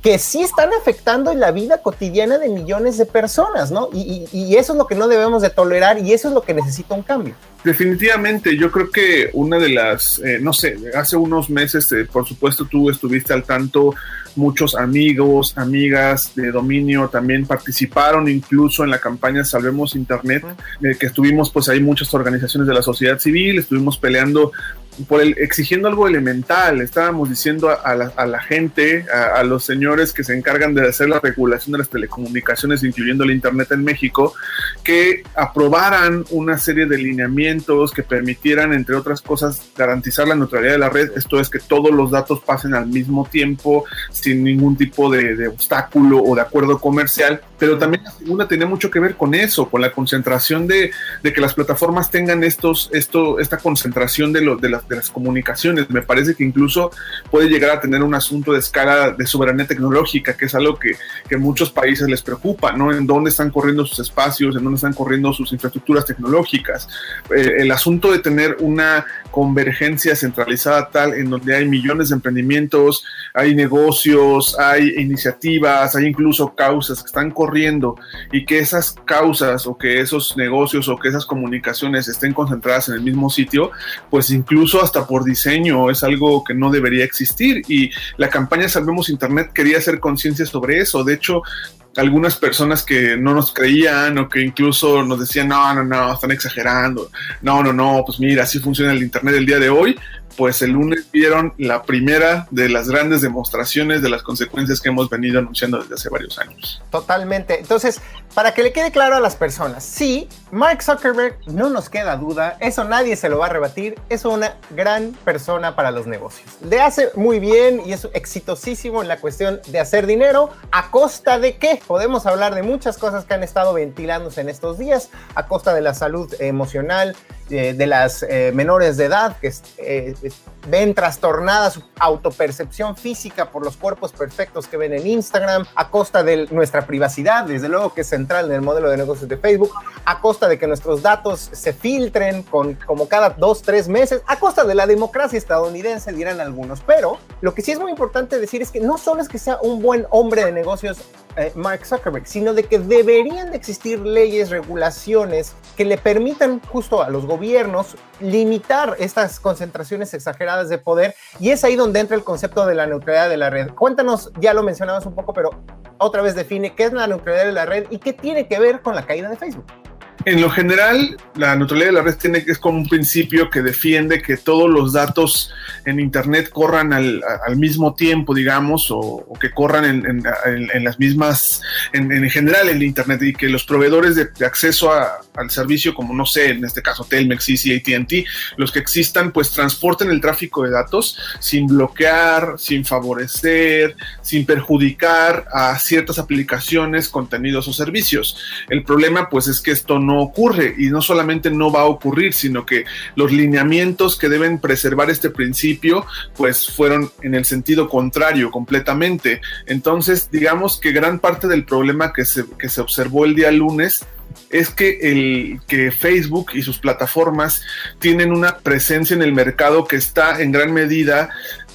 que sí están afectando la vida cotidiana de millones de personas, ¿no? Y, eso es lo que no debemos de tolerar y eso es lo que necesita un cambio.
Definitivamente, yo creo que una de las, eh, no sé, hace unos meses, eh, por supuesto, tú estuviste al tanto, muchos amigos, amigas de dominio también participaron incluso en la campaña Salvemos Internet, eh, que estuvimos, pues hay muchas organizaciones de la sociedad civil, estuvimos peleando por el, exigiendo algo elemental. Estábamos diciendo a, la, gente, a, los señores que se encargan de hacer la regulación de las telecomunicaciones, incluyendo el Internet en México, que aprobaran una serie de lineamientos que permitieran, entre otras cosas, garantizar la neutralidad de la red. Esto es que todos los datos pasen al mismo tiempo, sin ningún tipo de, obstáculo o de acuerdo comercial. Pero también la segunda tenía mucho que ver con eso, con la concentración de, que las plataformas tengan estos, esto, esta concentración de, lo, de las comunicaciones. Me parece que incluso puede llegar a tener un asunto de escala de soberanía tecnológica, que es algo que, que muchos países les preocupa, ¿no? En dónde están corriendo sus espacios, en dónde están corriendo sus infraestructuras tecnológicas. Eh, el asunto de tener una convergencia centralizada tal en donde hay millones de emprendimientos, hay negocios, hay iniciativas, hay incluso causas que están corriendo y que esas causas o que esos negocios o que esas comunicaciones estén concentradas en el mismo sitio, pues incluso hasta por diseño es algo que no debería existir. Y la campaña Salvemos Internet quería hacer conciencia sobre eso. De hecho, algunas personas que no nos creían o que incluso nos decían, no, no, no, están exagerando, no, no, no, pues mira, así funciona el Internet el día de hoy, pues el lunes vieron la primera de las grandes demostraciones de las consecuencias que hemos venido anunciando desde hace varios años.
Totalmente. Entonces, para que le quede claro a las personas, sí, Mark Zuckerberg, no nos queda duda, eso nadie se lo va a rebatir, es una gran persona para los negocios. Le hace muy bien y es exitosísimo en la cuestión de hacer dinero. ¿A costa de qué? Podemos hablar de muchas cosas que han estado ventilándose en estos días, a costa de la salud emocional, eh, de las eh, menores de edad que eh, ven trastornada su autopercepción física por los cuerpos perfectos que ven en Instagram, a costa de nuestra privacidad, desde luego que es central en el modelo de negocios de Facebook, a costa costa de que nuestros datos se filtren con, como cada dos, tres meses, a costa de la democracia estadounidense, dirán algunos. Pero lo que sí es muy importante decir es que no solo es que sea un buen hombre de negocios eh, Mark Zuckerberg, sino de que deberían de existir leyes, regulaciones que le permitan justo a los gobiernos limitar estas concentraciones exageradas de poder y es ahí donde entra el concepto de la neutralidad de la red. Cuéntanos, ya lo mencionabas un poco, pero otra vez define qué es la neutralidad de la red y qué tiene que ver con la caída de Facebook
en lo general, la neutralidad de la red tiene es como un principio que defiende que todos los datos en Internet corran al, mismo tiempo, digamos, o, que corran en, las mismas, en, general en Internet y que los proveedores de, acceso al servicio, como no sé, en este caso Telmex, y AT&T, los que existan, pues transporten el tráfico de datos sin bloquear, sin favorecer, sin perjudicar a ciertas aplicaciones, contenidos o servicios. El problema, pues, es que esto no ocurre y no solamente no va a ocurrir, sino que los lineamientos que deben preservar este principio pues fueron en el sentido contrario completamente. Entonces, digamos que gran parte del problema que se, que se observó el día lunes es que, el, que Facebook y sus plataformas tienen una presencia en el mercado que está en gran medida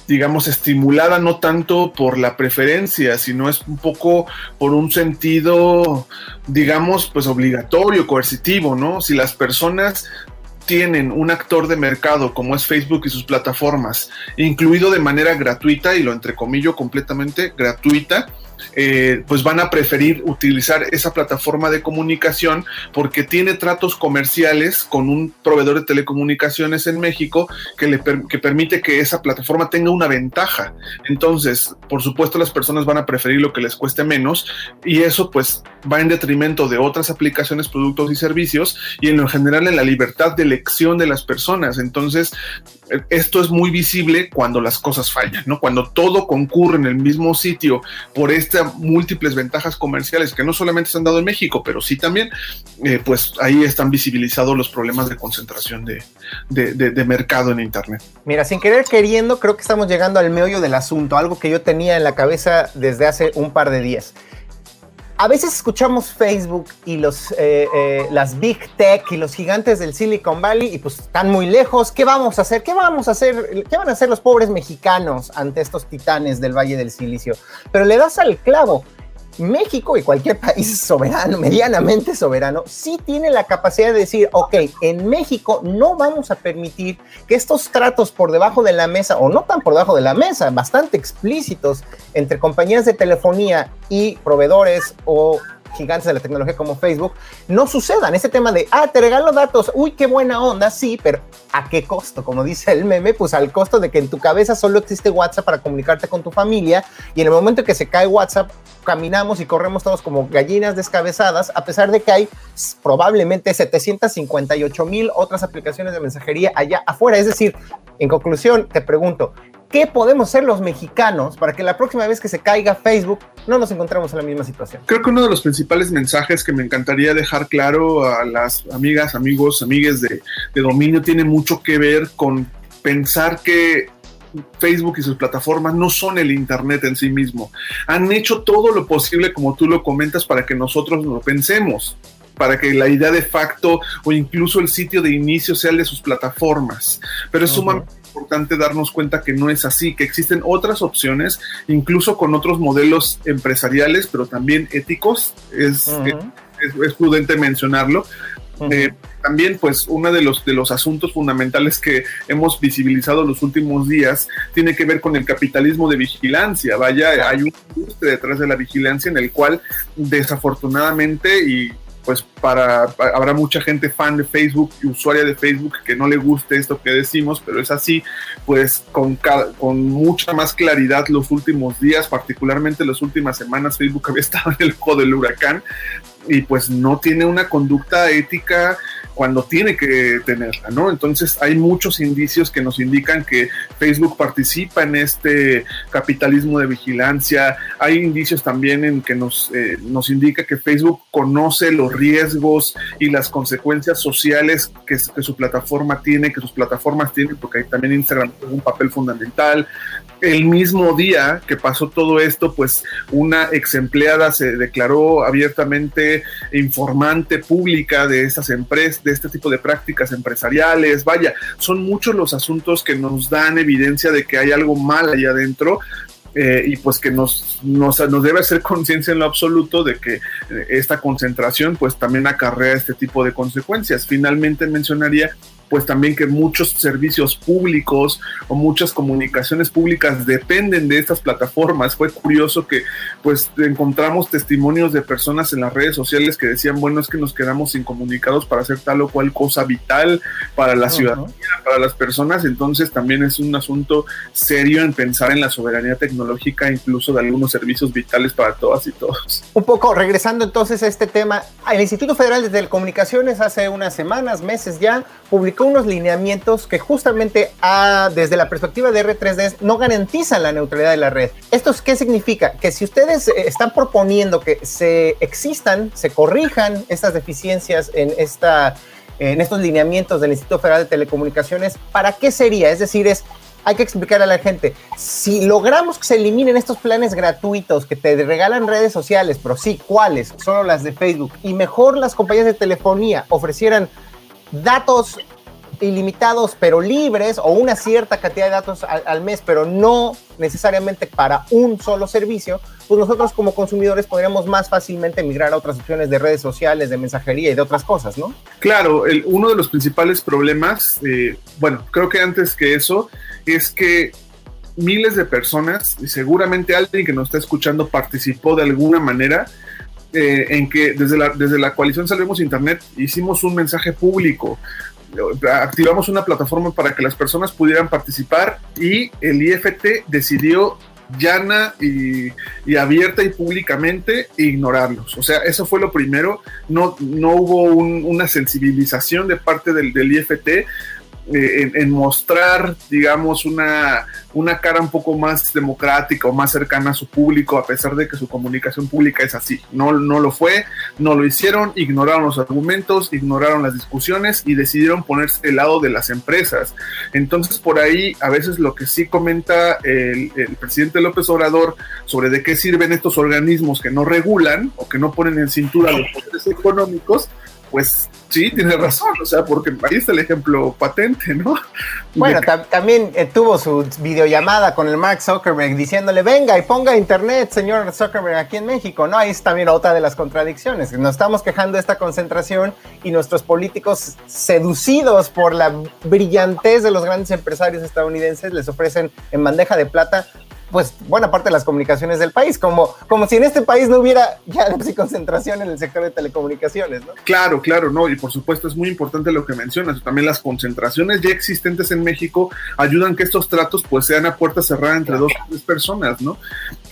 digamos, estimulada no tanto por la preferencia, sino es un poco por un sentido, digamos, pues obligatorio, coercitivo, ¿no? Si las personas tienen un actor de mercado como es Facebook y sus plataformas, incluido de manera gratuita, y lo entrecomillo completamente gratuita, eh, pues van a preferir utilizar esa plataforma de comunicación porque tiene tratos comerciales con un proveedor de telecomunicaciones en México que le que permite que esa plataforma tenga una ventaja. Entonces, por supuesto, las personas van a preferir lo que les cueste menos y eso pues va en detrimento de otras aplicaciones, productos y servicios y en lo general en la libertad de elección de las personas. Entonces, esto es muy visible cuando las cosas fallan, ¿no? Cuando todo concurre en el mismo sitio por estas múltiples ventajas comerciales que no solamente se han dado en México, pero sí también, eh, pues ahí están visibilizados los problemas de concentración de, de, mercado en Internet.
Mira, sin querer queriendo, creo que estamos llegando al meollo del asunto, algo que yo tenía en la cabeza desde hace un par de días a veces escuchamos Facebook y los, eh, eh, las Big Tech y los gigantes del Silicon Valley y pues están muy lejos. ¿Qué vamos a hacer? ¿Qué vamos a hacer? ¿Qué van a hacer los pobres mexicanos ante estos titanes del Valle del Silicio? Pero le das al clavo. México y cualquier país soberano, medianamente soberano, sí tiene la capacidad de decir, ok, en México no vamos a permitir que estos tratos por debajo de la mesa, o no tan por debajo de la mesa, bastante explícitos entre compañías de telefonía y proveedores o gigantes de la tecnología como Facebook, no sucedan. Ese tema de, ah, te regalo datos, uy, qué buena onda, sí, pero ¿a qué costo? Como dice el meme, pues al costo de que en tu cabeza solo existe WhatsApp para comunicarte con tu familia y en el momento que se cae WhatsApp, caminamos y corremos todos como gallinas descabezadas, a pesar de que hay probablemente 758 mil otras aplicaciones de mensajería allá afuera. Es decir, en conclusión, te pregunto, ¿Qué podemos hacer los mexicanos para que la próxima vez que se caiga Facebook no nos encontremos en la misma situación?
Creo que uno de los principales mensajes que me encantaría dejar claro a las amigas, amigos, amigues de, de dominio tiene mucho que ver con pensar que Facebook y sus plataformas no son el Internet en sí mismo. Han hecho todo lo posible, como tú lo comentas, para que nosotros lo pensemos para que la idea de facto o incluso el sitio de inicio sea el de sus plataformas. Pero es sumamente importante darnos cuenta que no es así, que existen otras opciones, incluso con otros modelos empresariales, pero también éticos. Es, es, prudente mencionarlo. Eh, también, pues, uno de los, de los asuntos fundamentales que hemos visibilizado los últimos días tiene que ver con el capitalismo de vigilancia. Vaya, hay un industria detrás de la vigilancia en el cual, desafortunadamente, y pues para, habrá mucha gente fan de Facebook y usuaria de Facebook que no le guste esto que decimos, pero es así, pues con, con mucha más claridad los últimos días, particularmente las últimas semanas, Facebook había estado en el ojo del huracán y pues no tiene una conducta ética cuando tiene que tenerla, ¿no? Entonces hay muchos indicios que nos indican que Facebook participa en este capitalismo de vigilancia, hay indicios también en que nos, eh, nos indica que Facebook conoce los riesgos y las consecuencias sociales que, su plataforma tiene, que sus plataformas tienen, porque ahí también Instagram tiene un papel fundamental, el mismo día que pasó todo esto, pues una ex empleada se declaró abiertamente informante pública de estas empresas, de este tipo de prácticas empresariales. Vaya, son muchos los asuntos que nos dan evidencia de que hay algo mal allá adentro. Eh, y pues que nos, nos, nos debe hacer conciencia en lo absoluto de que eh, esta concentración pues también acarrea este tipo de consecuencias. Finalmente mencionaría pues también que muchos servicios públicos o muchas comunicaciones públicas dependen de estas plataformas. Fue curioso que pues encontramos testimonios de personas en las redes sociales que decían, bueno, es que nos quedamos incomunicados para hacer tal o cual cosa vital para la ciudadanía, para las personas, entonces también es un asunto serio en pensar en la soberanía tecnológica, incluso de algunos servicios vitales para todas y todos.
Un poco regresando entonces a este tema, el Instituto Federal de Telecomunicaciones hace unas semanas, meses ya, publicó unos lineamientos que justamente ah, desde la perspectiva de R3D no garantizan la neutralidad de la red. ¿Esto qué significa? Que si ustedes eh, están proponiendo que se existan, se corrijan estas deficiencias en esta en estos lineamientos del Instituto Federal de Telecomunicaciones, ¿para qué sería? Es decir, es hay que explicar a la gente, si logramos que se eliminen estos planes gratuitos que te regalan redes sociales, pero sí, ¿cuáles? Solo las de Facebook, y mejor las compañías de telefonía ofrecieran datos ilimitados pero libres o una cierta cantidad de datos al, mes, pero no necesariamente para un solo servicio, pues nosotros como consumidores podríamos más fácilmente migrar a otras opciones de redes sociales, de mensajería y de otras cosas, ¿no?
Claro, el, uno de los principales problemas, eh, bueno, creo que antes que eso, es que miles de personas, y seguramente alguien que nos está escuchando participó de alguna manera, eh, en que desde la, desde la coalición Salvemos Internet hicimos un mensaje público activamos una plataforma para que las personas pudieran participar y el IFT decidió llana y, abierta y públicamente ignorarlos. O sea, eso fue lo primero. No, no hubo una sensibilización de parte del IFT eh, en, mostrar, digamos, una, una cara un poco más democrática o más cercana a su público, a pesar de que su comunicación pública es así. No, no lo fue, no lo hicieron, ignoraron los argumentos, ignoraron las discusiones y decidieron ponerse del lado de las empresas. Entonces, por ahí, a veces lo que sí comenta el, el presidente López Obrador sobre de qué sirven estos organismos que no regulan o que no ponen en cintura los poderes económicos, pues sí, tiene razón, o sea, porque ahí está el ejemplo patente, ¿no?
Bueno, también eh, tuvo su videollamada con el Mark Zuckerberg diciéndole, venga y ponga internet, señor Zuckerberg, aquí en México, ¿no? Ahí es también otra de las contradicciones. Nos estamos quejando de esta concentración y nuestros políticos seducidos por la brillantez de los grandes empresarios estadounidenses les ofrecen en bandeja de plata pues buena parte de las comunicaciones del país, como, como si en este país no hubiera ya concentración en el sector de telecomunicaciones, ¿no?
Claro, claro, no, y por supuesto es muy importante lo que mencionas, también las concentraciones ya existentes en México ayudan que estos tratos pues sean a puerta cerrada entre dos tres personas, ¿no?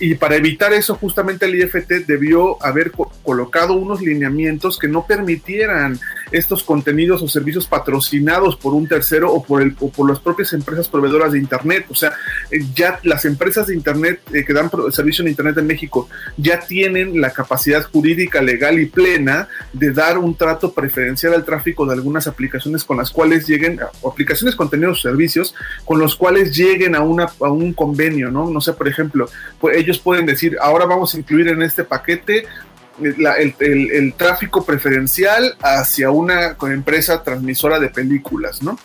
Y para evitar eso justamente el IFT debió haber colocado unos lineamientos que no permitieran estos contenidos o servicios patrocinados por un tercero o por, el, o por las propias empresas proveedoras de Internet. O sea, eh, ya las empresas de Internet eh, que dan servicio en Internet en México ya tienen la capacidad jurídica, legal y plena de dar un trato preferencial al tráfico de algunas aplicaciones con las cuales lleguen, aplicaciones, contenidos, servicios, con los cuales lleguen a, una, a un convenio, ¿no? No sé, por ejemplo, pues ellos pueden decir, ahora vamos a incluir en este paquete el, tráfico preferencial hacia una empresa transmisora de películas, ¿no?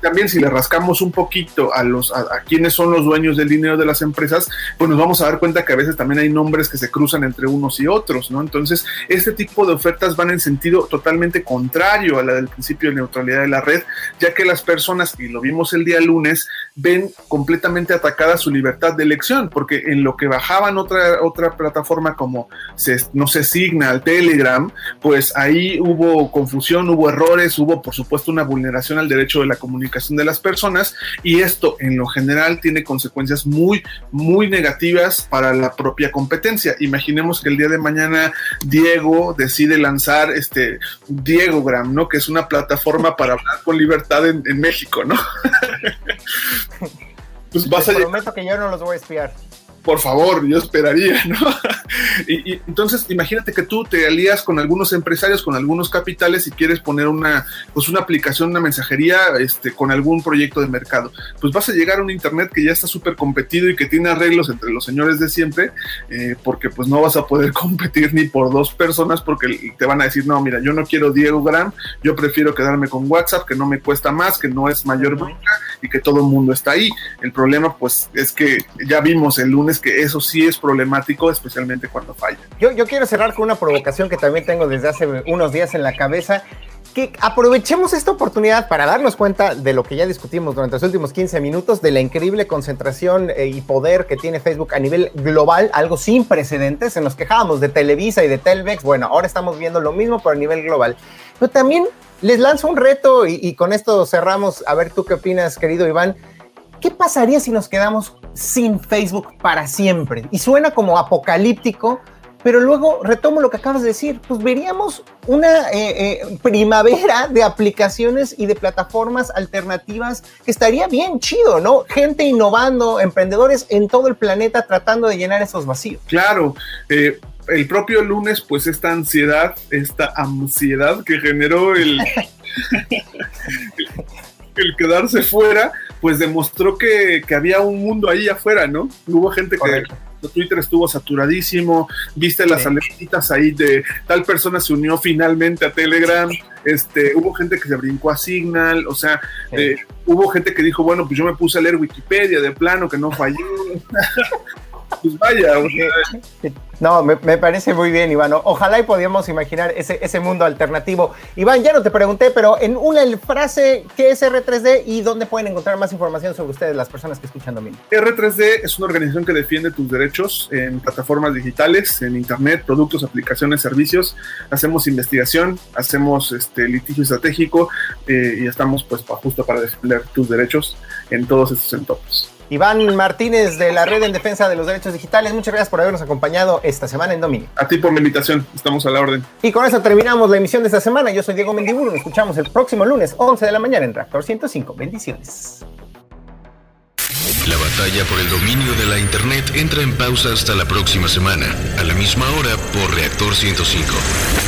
también si le rascamos un poquito a los a, quienes son los dueños del dinero de las empresas, pues nos vamos a dar cuenta que a veces también hay nombres que se cruzan entre unos y otros, ¿no? Entonces, este tipo de ofertas van en sentido totalmente contrario a la del principio de neutralidad de la red, ya que las personas, y lo vimos el día lunes, ven completamente atacada su libertad de elección, porque en lo que bajaban otra, otra plataforma como se no se signa al Telegram, pues ahí hubo confusión, hubo errores, hubo por supuesto una vulneración al derecho de la comunicación de las personas y esto en lo general tiene consecuencias muy, muy negativas para la propia competencia. Imaginemos que el día de mañana Diego decide lanzar este Diegogram, ¿no? Que es una plataforma para hablar con libertad en, México, ¿no?
pues vas a prometo que yo no los voy a espiar.
Por favor, yo esperaría, ¿no? y, entonces, imagínate que tú te alías con algunos empresarios, con algunos capitales y quieres poner una, pues una aplicación, una mensajería este, con algún proyecto de mercado. Pues vas a llegar a un Internet que ya está súper competido y que tiene arreglos entre los señores de siempre, eh, porque pues no vas a poder competir ni por dos personas porque te van a decir, no, mira, yo no quiero Diego Gram, yo prefiero quedarme con WhatsApp, que no me cuesta más, que no es mayor bronca y que todo el mundo está ahí. El problema pues es que ya vimos el lunes que eso sí es problemático, especialmente cuando falla.
Yo, yo quiero cerrar con una provocación que también tengo desde hace unos días en la cabeza que aprovechemos esta oportunidad para darnos cuenta de lo que ya discutimos durante los últimos 15 minutos, de la increíble concentración eh, y poder que tiene Facebook a nivel global, algo sin precedentes. En nos quejábamos de Televisa y de Telmex. Bueno, ahora estamos viendo lo mismo, pero a nivel global. Pero también les lanzo un reto y, y con esto cerramos. A ver, tú qué opinas, querido Iván. ¿Qué pasaría si nos quedamos sin Facebook para siempre? Y suena como apocalíptico, pero luego retomo lo que acabas de decir, pues veríamos una eh, eh, primavera de aplicaciones y de plataformas alternativas que estaría bien chido, ¿no? Gente innovando, emprendedores en todo el planeta tratando de llenar esos vacíos.
Claro, eh, el propio lunes, pues esta ansiedad, esta ansiedad que generó el, el quedarse fuera, pues demostró que, que, había un mundo ahí afuera, ¿no? Hubo gente que Twitter estuvo saturadísimo, viste las sí. ahí de tal persona se unió finalmente a Telegram, este, hubo gente que se brincó a Signal, o sea, eh, hubo gente que dijo, bueno, pues yo me puse a leer Wikipedia de plano, que no falló. pues vaya.
No, me, parece muy bien, Iván. Ojalá y podíamos imaginar ese, ese mundo alternativo. Iván, ya no te pregunté, pero en una frase, ¿qué es R3D y dónde pueden encontrar más información sobre ustedes, las personas que escuchan Dominio?
R3D es una organización que defiende tus derechos en plataformas digitales, en Internet, productos, aplicaciones, servicios. Hacemos investigación, hacemos este litigio estratégico eh, y estamos pues justo para defender tus derechos en todos estos entornos.
Iván Martínez de la Red en Defensa de los Derechos Digitales, muchas gracias por habernos acompañado esta semana en Dominio.
A ti por la invitación, estamos a la orden.
Y con eso terminamos la emisión de esta semana. Yo soy Diego Mendiburu, nos escuchamos el próximo lunes, 11 de la mañana en Reactor 105. Bendiciones.
La batalla por el dominio de la Internet entra en pausa hasta la próxima semana, a la misma hora por Reactor 105.